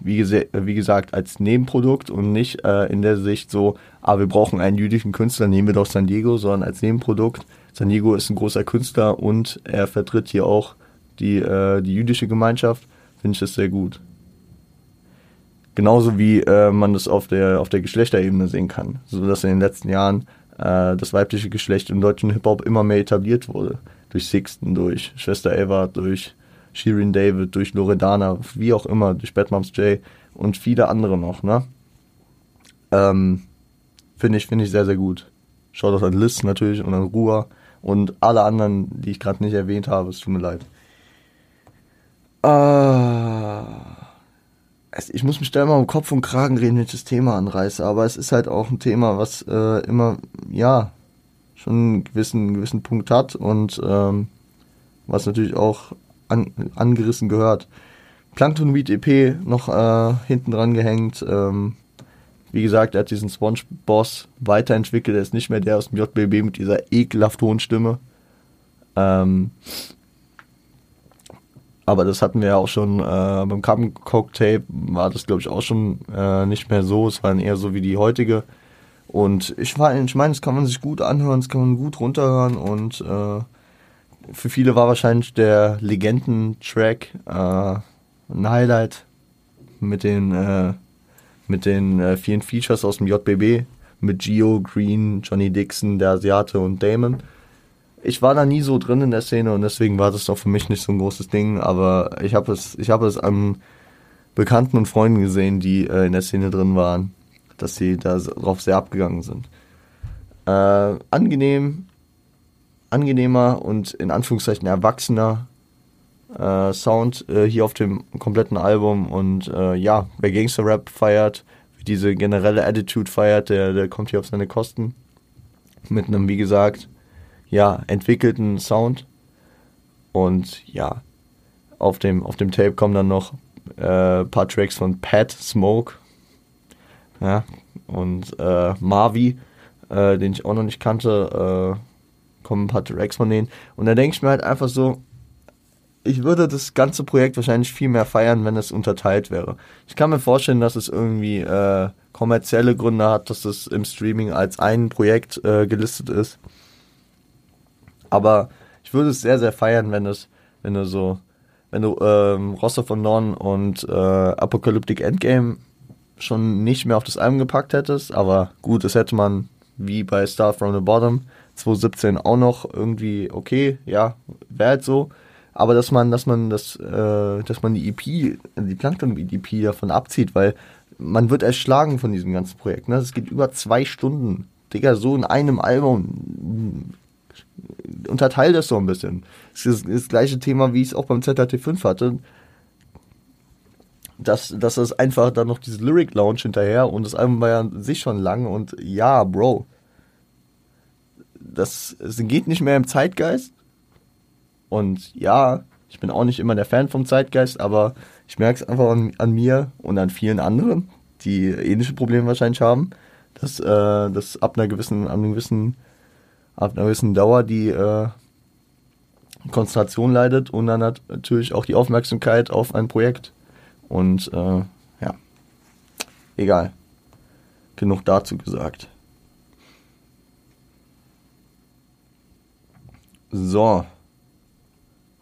wie, wie, gesagt, als Nebenprodukt und nicht äh, in der Sicht so, ah, wir brauchen einen jüdischen Künstler, nehmen wir doch San Diego, sondern als Nebenprodukt. San Diego ist ein großer Künstler und er vertritt hier auch die, äh, die jüdische Gemeinschaft finde ich das sehr gut. Genauso wie äh, man das auf der, auf der Geschlechterebene sehen kann. So dass in den letzten Jahren äh, das weibliche Geschlecht im deutschen Hip-Hop immer mehr etabliert wurde. Durch Sixten, durch Schwester Eva, durch Shirin David, durch Loredana, wie auch immer, durch Bad Moms J und viele andere noch, ne? Ähm, finde ich, finde ich sehr, sehr gut. Schaut auch an Liz natürlich und an Ruhr und alle anderen, die ich gerade nicht erwähnt habe. Es tut mir leid. Äh, ich muss mich da immer um Kopf und Kragen reden, wenn ich das Thema anreiße, aber es ist halt auch ein Thema, was äh, immer, ja, schon einen gewissen, gewissen Punkt hat und ähm, was natürlich auch an, angerissen gehört. Plankton Weed EP noch äh, hinten dran gehängt. Ähm, wie gesagt, er hat diesen Sponge-Boss weiterentwickelt. Er ist nicht mehr der aus dem JBB mit dieser ekelhaft hohen Stimme. Ähm, aber das hatten wir ja auch schon äh, beim Carbon Coke Tape, war das glaube ich auch schon äh, nicht mehr so. Es war eher so wie die heutige. Und ich, ich meine, das kann man sich gut anhören, das kann man gut runterhören und äh, für viele war wahrscheinlich der Legenden-Track äh, ein Highlight mit den, äh, mit den äh, vielen Features aus dem JBB, mit Gio, Green, Johnny Dixon, der Asiate und Damon ich war da nie so drin in der Szene und deswegen war das doch für mich nicht so ein großes Ding, aber ich habe es, ich habe es an Bekannten und Freunden gesehen, die äh, in der Szene drin waren, dass sie darauf sehr abgegangen sind. Äh, angenehm, angenehmer und in Anführungszeichen erwachsener äh, Sound äh, hier auf dem kompletten Album und äh, ja, wer Gangster Rap feiert, diese generelle Attitude feiert, der, der kommt hier auf seine Kosten. Mit einem, wie gesagt, ja, entwickelten Sound. Und ja, auf dem, auf dem Tape kommen dann noch äh, paar Tracks von Pat Smoke. Ja, und äh, Marvi, äh, den ich auch noch nicht kannte, äh, kommen ein paar Tracks von denen. Und da denke ich mir halt einfach so, ich würde das ganze Projekt wahrscheinlich viel mehr feiern, wenn es unterteilt wäre. Ich kann mir vorstellen, dass es irgendwie äh, kommerzielle Gründe hat, dass es im Streaming als ein Projekt äh, gelistet ist. Aber ich würde es sehr, sehr feiern, wenn es, wenn du so, wenn du ähm, Roster von Non und äh, Apocalyptic Endgame schon nicht mehr auf das Album gepackt hättest. Aber gut, das hätte man wie bei Star from the Bottom 2017 auch noch irgendwie okay, ja, wäre halt so. Aber dass man, dass man das, äh, dass man die EP, die Plankton-EP davon abzieht, weil man wird erschlagen von diesem ganzen Projekt. Ne? Es geht über zwei Stunden. Digga, so in einem Album unterteile das so ein bisschen. Das ist das gleiche Thema, wie ich es auch beim ZHT5 hatte. Dass, dass das einfach dann noch diese Lyric Lounge hinterher und das Album war ja an sich schon lang und ja, Bro. Das, es geht nicht mehr im Zeitgeist. Und ja, ich bin auch nicht immer der Fan vom Zeitgeist, aber ich merke es einfach an, an, mir und an vielen anderen, die ähnliche Probleme wahrscheinlich haben, dass, äh, dass ab einer gewissen, an einem gewissen ab einer gewissen Dauer die äh, Konzentration leidet und dann hat natürlich auch die Aufmerksamkeit auf ein Projekt. Und äh, ja, egal. Genug dazu gesagt. So.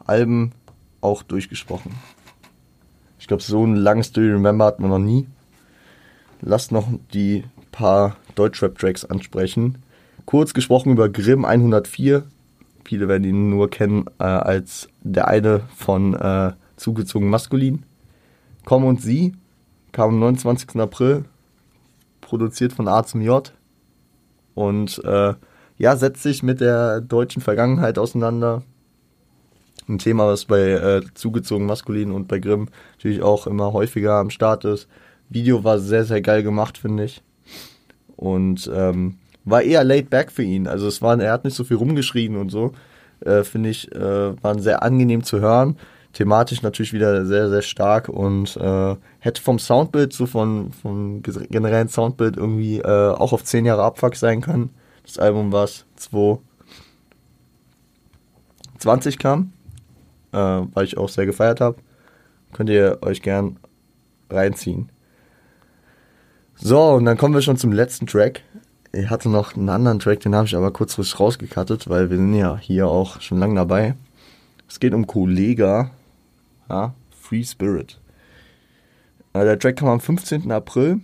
Alben auch durchgesprochen. Ich glaube, so ein langes Do You Remember hatten wir noch nie. Lasst noch die paar Deutschrap-Tracks ansprechen. Kurz gesprochen über Grimm 104. Viele werden ihn nur kennen äh, als der eine von äh, Zugezogen Maskulin. Komm und Sie kam am 29. April. produziert von A zum J. Und äh, ja, setzt sich mit der deutschen Vergangenheit auseinander. Ein Thema, was bei äh, zugezogen maskulin und bei Grimm natürlich auch immer häufiger am Start ist. Video war sehr, sehr geil gemacht, finde ich. Und ähm, war eher laid back für ihn. Also es war, er hat nicht so viel rumgeschrien und so. Äh, finde ich, äh, waren sehr angenehm zu hören. Thematisch natürlich wieder sehr, sehr stark und äh, hätte vom Soundbild, so von, vom generellen Soundbild irgendwie äh, auch auf 10 Jahre Abfuck sein können. Das Album was 2020 kam, äh, weil ich auch sehr gefeiert habe. Könnt ihr euch gern reinziehen. So, und dann kommen wir schon zum letzten Track. Ich hatte noch einen anderen Track, den habe ich aber kurzfristig rausgekattet, weil wir sind ja hier auch schon lange dabei. Es geht um Kollega, ja, Free Spirit. Äh, der Track kam am 15. April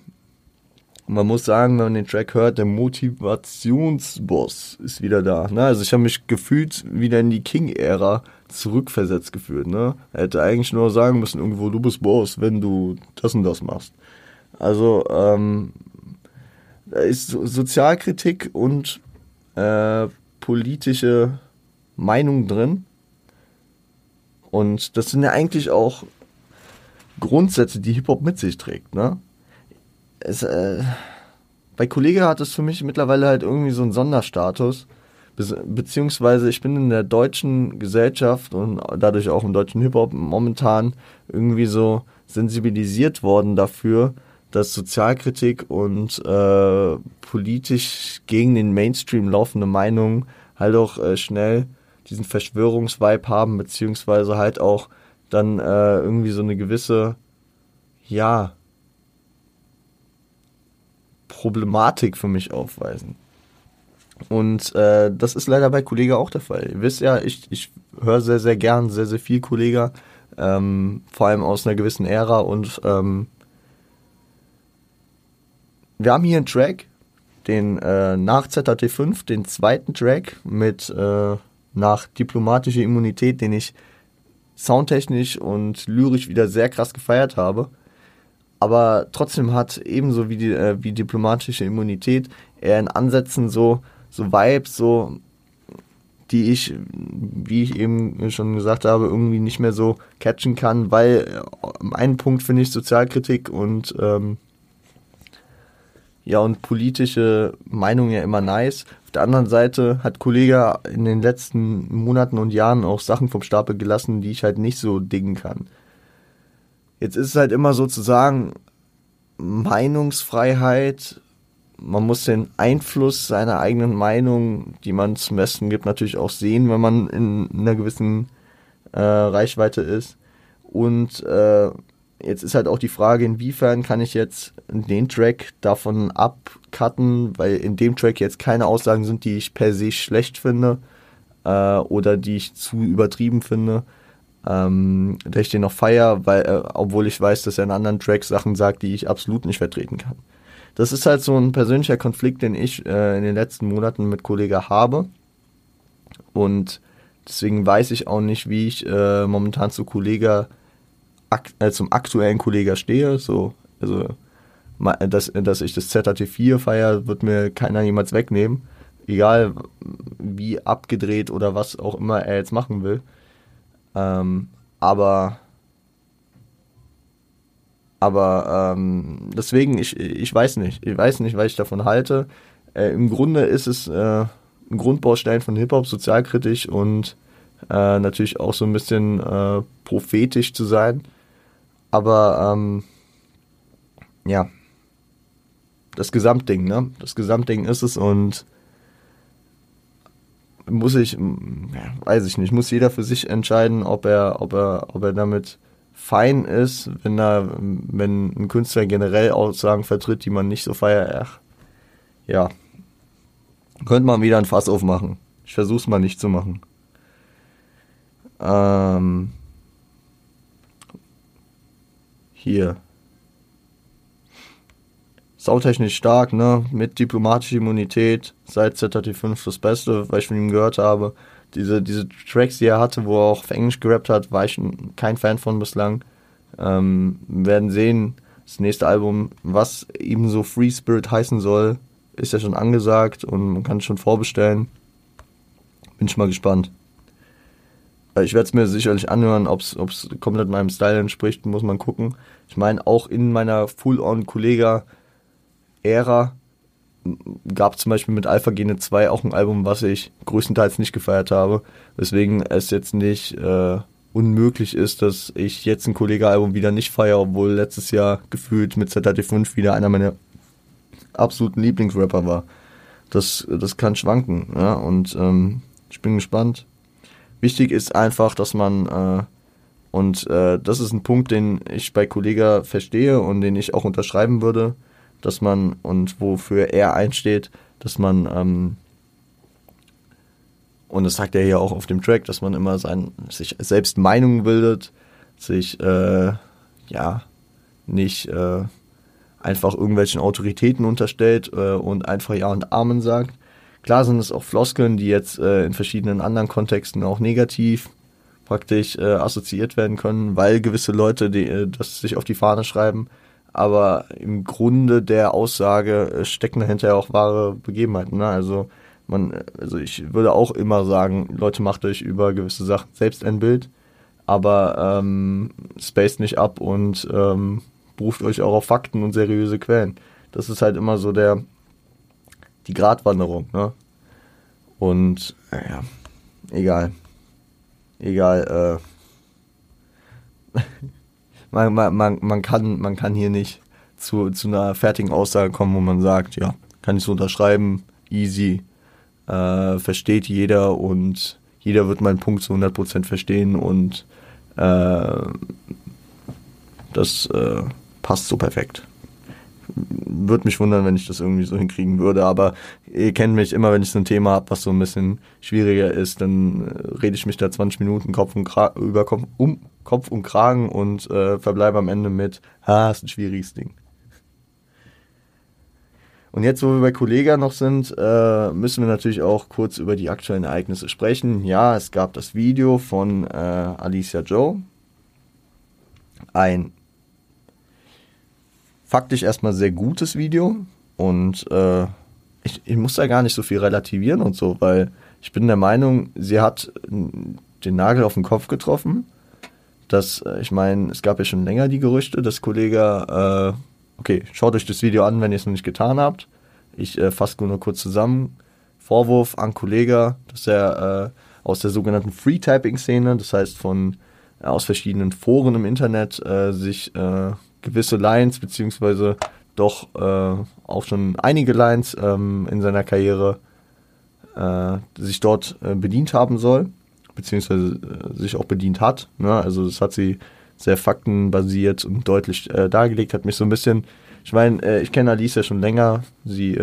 man muss sagen, wenn man den Track hört, der Motivationsboss ist wieder da. Ne? Also ich habe mich gefühlt wieder in die King-Ära zurückversetzt gefühlt. Ne? Hätte eigentlich nur sagen müssen, irgendwo, du bist Boss, wenn du das und das machst. Also ähm, da ist Sozialkritik und äh, politische Meinung drin. Und das sind ja eigentlich auch Grundsätze, die Hip-Hop mit sich trägt. Ne? es, äh, bei Kollege hat es für mich mittlerweile halt irgendwie so einen Sonderstatus. Be beziehungsweise ich bin in der deutschen Gesellschaft und dadurch auch im deutschen Hip-Hop momentan irgendwie so sensibilisiert worden dafür, dass Sozialkritik und äh, politisch gegen den Mainstream laufende Meinungen halt auch äh, schnell diesen Verschwörungsvibe haben, beziehungsweise halt auch dann äh, irgendwie so eine gewisse, ja, Problematik für mich aufweisen. Und äh, das ist leider bei Kollega auch der Fall. Ihr wisst ja, ich, ich höre sehr, sehr gern, sehr, sehr viel Kollega, ähm, vor allem aus einer gewissen Ära. Und ähm, wir haben hier einen Track, den äh, nach ZHT5, den zweiten Track mit äh, nach diplomatischer Immunität, den ich soundtechnisch und lyrisch wieder sehr krass gefeiert habe. Aber trotzdem hat ebenso wie die äh, wie diplomatische Immunität eher in Ansätzen so so Vibes so die ich wie ich eben schon gesagt habe irgendwie nicht mehr so catchen kann weil äh, einen Punkt finde ich Sozialkritik und ähm, ja und politische Meinung ja immer nice auf der anderen Seite hat Kollege in den letzten Monaten und Jahren auch Sachen vom Stapel gelassen die ich halt nicht so dingen kann Jetzt ist es halt immer sozusagen Meinungsfreiheit. Man muss den Einfluss seiner eigenen Meinung, die man zum Besten gibt, natürlich auch sehen, wenn man in einer gewissen äh, Reichweite ist. Und äh, jetzt ist halt auch die Frage, inwiefern kann ich jetzt den Track davon abcutten, weil in dem Track jetzt keine Aussagen sind, die ich per se schlecht finde äh, oder die ich zu übertrieben finde ähm, dass ich den noch feier, weil, äh, obwohl ich weiß, dass er in anderen Tracks Sachen sagt, die ich absolut nicht vertreten kann. Das ist halt so ein persönlicher Konflikt, den ich äh, in den letzten Monaten mit Kollegen habe. Und deswegen weiß ich auch nicht, wie ich äh, momentan zu Kollegen, ak äh, zum aktuellen Kollegen stehe. So, also, dass, dass ich das ZAT4 feiere, wird mir keiner jemals wegnehmen. Egal wie abgedreht oder was auch immer er jetzt machen will. Ähm, aber aber ähm, deswegen, ich, ich weiß nicht. Ich weiß nicht, was ich davon halte. Äh, Im Grunde ist es äh, ein Grundbaustein von Hip-Hop, sozialkritisch und äh, natürlich auch so ein bisschen äh, prophetisch zu sein. Aber ähm, ja, das Gesamtding, ne? Das Gesamtding ist es und muss ich, weiß ich nicht, muss jeder für sich entscheiden, ob er, ob er, ob er damit fein ist, wenn er, wenn ein Künstler generell Aussagen vertritt, die man nicht so feiert. Ja, könnte man wieder ein Fass aufmachen. Ich versuch's mal nicht zu machen. Ähm, hier sautechnisch stark, ne? Mit diplomatischer Immunität, seit ZT5 das Beste, was ich von ihm gehört habe. Diese, diese Tracks, die er hatte, wo er auch auf Englisch gerappt hat, war ich kein Fan von bislang. Ähm, werden sehen, Das nächste Album, was ebenso Free Spirit heißen soll, ist ja schon angesagt und man kann es schon vorbestellen. Bin ich mal gespannt. Ich werde es mir sicherlich anhören, ob es komplett meinem Style entspricht, muss man gucken. Ich meine, auch in meiner Full-on-Kollega-Ära gab zum Beispiel mit Alpha Gene 2 auch ein Album, was ich größtenteils nicht gefeiert habe. Weswegen es jetzt nicht äh, unmöglich ist, dass ich jetzt ein Kollege-Album wieder nicht feiere, obwohl letztes Jahr gefühlt mit ZHT5 wieder einer meiner absoluten Lieblingsrapper war. Das, das kann schwanken, ja, und ähm, ich bin gespannt. Wichtig ist einfach, dass man, äh, und äh, das ist ein Punkt, den ich bei Kollega verstehe und den ich auch unterschreiben würde, dass man und wofür er einsteht, dass man, ähm, und das sagt er ja auch auf dem Track, dass man immer sein, sich selbst Meinungen bildet, sich, äh, ja, nicht äh, einfach irgendwelchen Autoritäten unterstellt äh, und einfach Ja und Amen sagt. Klar sind es auch Floskeln, die jetzt äh, in verschiedenen anderen Kontexten auch negativ praktisch äh, assoziiert werden können, weil gewisse Leute die, äh, das sich auf die Fahne schreiben aber im Grunde der Aussage äh, stecken dahinter auch wahre Begebenheiten. Ne? Also man, also ich würde auch immer sagen, Leute, macht euch über gewisse Sachen selbst ein Bild, aber ähm, spaced nicht ab und ähm, beruft euch auch auf Fakten und seriöse Quellen. Das ist halt immer so der die Gratwanderung, ne? Und ja, egal. Egal, äh man, man, man, man, kann, man kann hier nicht zu, zu einer fertigen Aussage kommen, wo man sagt, ja, kann ich so unterschreiben, easy, äh, versteht jeder und jeder wird meinen Punkt zu 100% verstehen und äh, das äh, passt so perfekt. Würde mich wundern, wenn ich das irgendwie so hinkriegen würde, aber ihr kennt mich immer, wenn ich so ein Thema habe, was so ein bisschen schwieriger ist, dann äh, rede ich mich da 20 Minuten Kopf und über Kopf um Kopf und Kragen und äh, verbleibe am Ende mit, ha, ist ein schwieriges Ding. Und jetzt, wo wir bei Kollega noch sind, äh, müssen wir natürlich auch kurz über die aktuellen Ereignisse sprechen. Ja, es gab das Video von äh, Alicia Joe. Ein faktisch erstmal sehr gutes Video. Und äh, ich, ich muss da gar nicht so viel relativieren und so, weil ich bin der Meinung, sie hat den Nagel auf den Kopf getroffen dass, äh, ich meine, es gab ja schon länger die Gerüchte, dass Kollege, äh, okay, schaut euch das Video an, wenn ihr es noch nicht getan habt. Ich äh, fasse nur kurz zusammen. Vorwurf an Kollege, dass er äh, aus der sogenannten Free-Typing-Szene, das heißt von äh, aus verschiedenen Foren im Internet, äh, sich äh, gewisse Lines, beziehungsweise doch äh, auch schon einige Lines ähm, in seiner Karriere äh, sich dort äh, bedient haben soll beziehungsweise äh, sich auch bedient hat. Ne? Also das hat sie sehr faktenbasiert und deutlich äh, dargelegt, hat mich so ein bisschen, ich meine, äh, ich kenne Alice ja schon länger, sie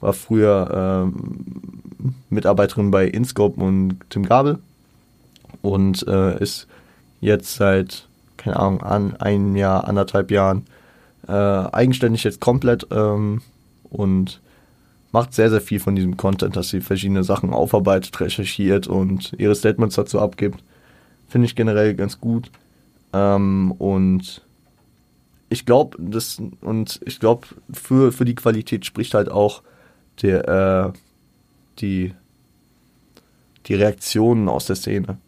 war früher äh, Mitarbeiterin bei Inscope und Tim Gabel und ist jetzt seit, keine Ahnung, an, ein Jahr, anderthalb Jahren äh, eigenständig jetzt komplett ähm, und macht sehr, sehr viel von diesem Content, dass sie verschiedene Sachen aufarbeitet, recherchiert und ihre Statements dazu abgibt. Finde ich generell ganz gut. Ähm, und ich glaube, das und ich glaube, für, für die Qualität spricht halt auch der, äh, die, die Reaktionen aus der Szene.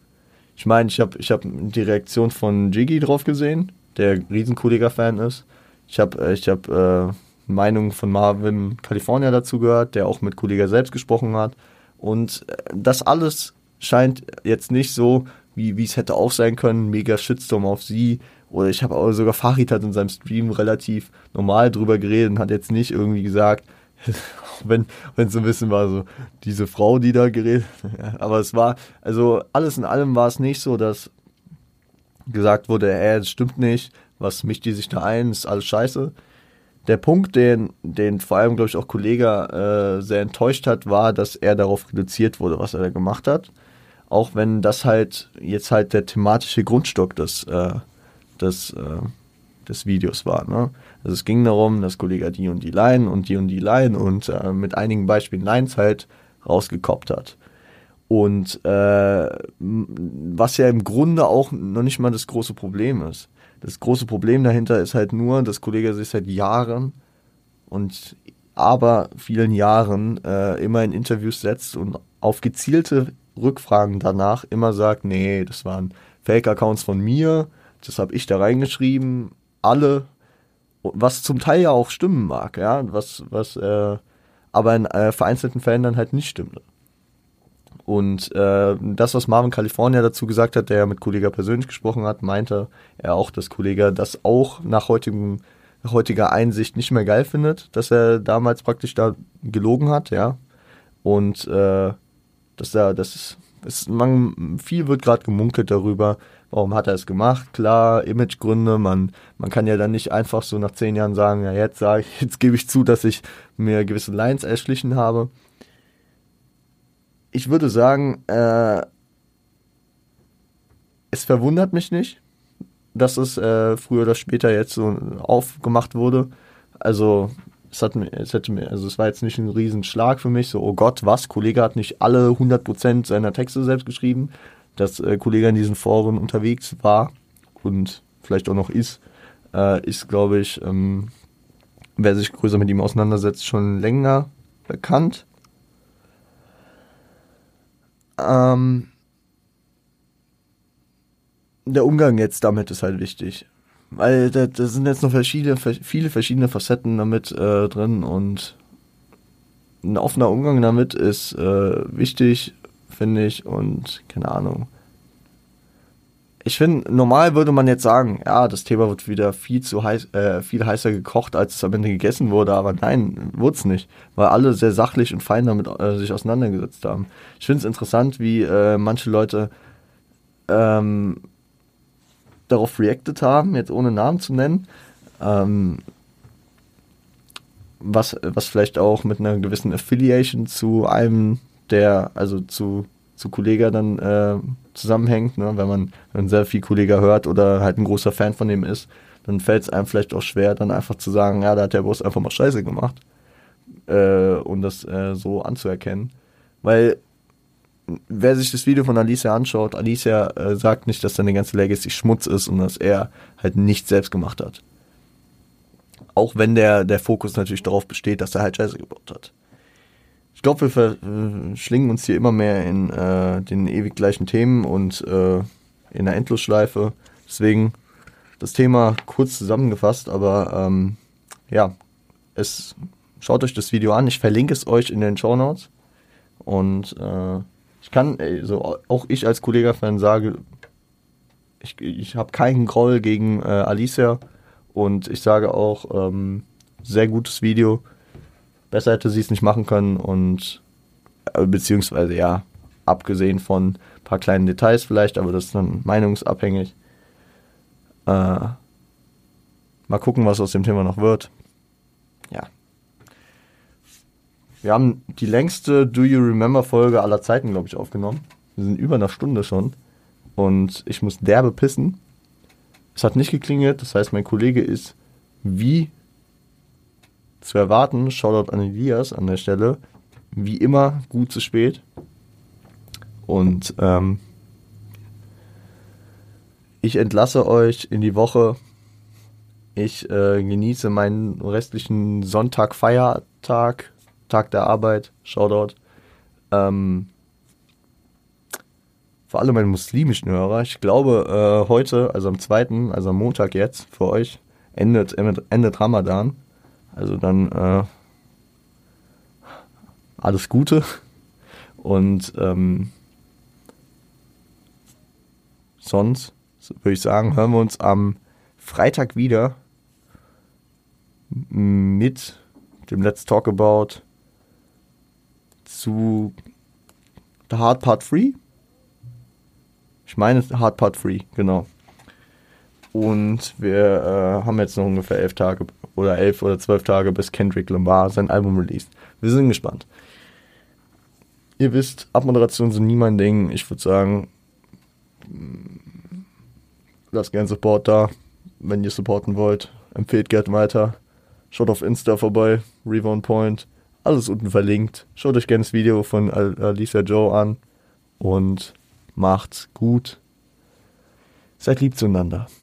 Ich meine, ich habe ich hab die Reaktion von Jiggy drauf gesehen, der Riesenkollega-Fan ist. Ich habe äh, ich hab, äh, Meinung von Marvin California dazu gehört, der auch mit Kollega selbst gesprochen hat. Und äh, das alles scheint jetzt nicht so, wie es hätte auch sein können, mega Shitstorm auf sie. Oder ich habe auch sogar Farid hat in seinem Stream relativ normal drüber geredet und hat jetzt nicht irgendwie gesagt, wenn es so ein bisschen war, so diese Frau, die da geredet Aber es war, also alles in allem war es nicht so, dass gesagt wurde, ey, das stimmt nicht, was mischt die sich da ein, ist alles scheiße der Punkt, den, den vor allem, glaube ich, auch Kollege äh, sehr enttäuscht hat, war, dass er darauf reduziert wurde, was er da gemacht hat. Auch wenn das halt jetzt halt der thematische Grundstock des, äh, des, äh, des Videos war. Ne? Also es ging darum, dass Kollege die und die Line und die und die Line und äh, mit einigen Beispielen Lines halt rausgekoppt hat. Und äh, was ja im Grunde auch noch nicht mal das große Problem ist. Das große Problem dahinter ist halt nur, dass Kollege sich seit Jahren und aber vielen Jahren äh, immer in Interviews setzt und auf gezielte Rückfragen danach immer sagt, nee, das waren Fake-Accounts von mir, das habe ich da reingeschrieben, alle, was zum Teil ja auch stimmen mag, ja, was, was, äh, aber in äh, vereinzelten Fällen dann halt nicht stimmte. Und äh, das, was Marvin California dazu gesagt hat, der ja mit Kollega persönlich gesprochen hat, meinte er auch, dass Kollega das auch nach heutigem, heutiger Einsicht nicht mehr geil findet, dass er damals praktisch da gelogen hat, ja. Und äh, dass er, das ist, ist man, viel wird gerade gemunkelt darüber, warum hat er es gemacht? Klar, Imagegründe, man, man kann ja dann nicht einfach so nach zehn Jahren sagen, ja, jetzt sage ich, jetzt gebe ich zu, dass ich mir gewisse Lines erschlichen habe ich würde sagen, äh, es verwundert mich nicht, dass es äh, früher oder später jetzt so aufgemacht wurde. Also es hat es hätte also es war jetzt nicht ein Riesenschlag für mich, so, oh Gott, was, Kollege hat nicht alle 100% seiner Texte selbst geschrieben, dass äh, Kollege in diesen Foren unterwegs war und vielleicht auch noch ist, äh, ist, glaube ich, ähm, wer sich größer mit ihm auseinandersetzt, schon länger bekannt. Ähm, der Umgang jetzt damit ist halt wichtig. Weil da, da sind jetzt noch verschiedene, viele verschiedene Facetten damit äh, drin und ein offener Umgang damit ist äh, wichtig, finde ich, und keine Ahnung ich finde, normal würde man jetzt sagen, ja, das Thema wird wieder viel zu heiß, äh, viel heißer gekocht, als es am Ende gegessen wurde, aber nein, wurde es nicht, weil alle sehr sachlich und fein damit äh, sich auseinandergesetzt haben. Ich finde es interessant, wie äh, manche Leute ähm, darauf reacted haben, jetzt ohne Namen zu nennen, ähm, was, was vielleicht auch mit einer gewissen Affiliation zu einem der, also zu, zu Kollega dann äh, zusammenhängt. Ne? Wenn man wenn sehr viel Kollege hört oder halt ein großer Fan von dem ist, dann fällt es einem vielleicht auch schwer, dann einfach zu sagen, ja, da hat der Boss einfach mal Scheiße gemacht. Äh, und das äh, so anzuerkennen. Weil wer sich das Video von Alicia anschaut, Alicia äh, sagt nicht, dass seine ganze Legacy Schmutz ist und dass er halt nichts selbst gemacht hat. Auch wenn der, der Fokus natürlich darauf besteht, dass er halt Scheiße gebaut hat glaube, wir verschlingen uns hier immer mehr in äh, den ewig gleichen Themen und äh, in der Endlosschleife. Deswegen das Thema kurz zusammengefasst, aber ähm, ja, es schaut euch das Video an. Ich verlinke es euch in den Show Notes. Und äh, ich kann, also auch ich als Kollega-Fan sage, ich, ich habe keinen Groll gegen äh, Alicia und ich sage auch, ähm, sehr gutes Video. Besser hätte sie es nicht machen können und äh, beziehungsweise ja, abgesehen von ein paar kleinen Details vielleicht, aber das ist dann meinungsabhängig. Äh, mal gucken, was aus dem Thema noch wird. Ja. Wir haben die längste Do You Remember Folge aller Zeiten, glaube ich, aufgenommen. Wir sind über einer Stunde schon. Und ich muss derbe pissen. Es hat nicht geklingelt, das heißt, mein Kollege ist wie zu erwarten. Shoutout an Elias an der Stelle. Wie immer gut zu spät. Und ähm, ich entlasse euch in die Woche. Ich äh, genieße meinen restlichen Sonntag, Feiertag, Tag der Arbeit. Shoutout. Ähm, für alle meine muslimischen Hörer. Ich glaube, äh, heute, also am zweiten, also am Montag jetzt, für euch, endet, endet Ramadan. Also dann äh, alles Gute und ähm, sonst würde ich sagen, hören wir uns am Freitag wieder mit dem Let's Talk About zu The Hard Part Free. Ich meine Hard Part Free, genau. Und wir äh, haben jetzt noch ungefähr elf Tage oder elf oder zwölf Tage, bis Kendrick Lamar sein Album released. Wir sind gespannt. Ihr wisst, Abmoderation sind nie mein Ding. Ich würde sagen, lasst gerne Support da, wenn ihr supporten wollt. Empfehlt gerne weiter. Schaut auf Insta vorbei, Revon Point. Alles unten verlinkt. Schaut euch gerne das Video von Alicia Joe an und macht's gut. Seid lieb zueinander.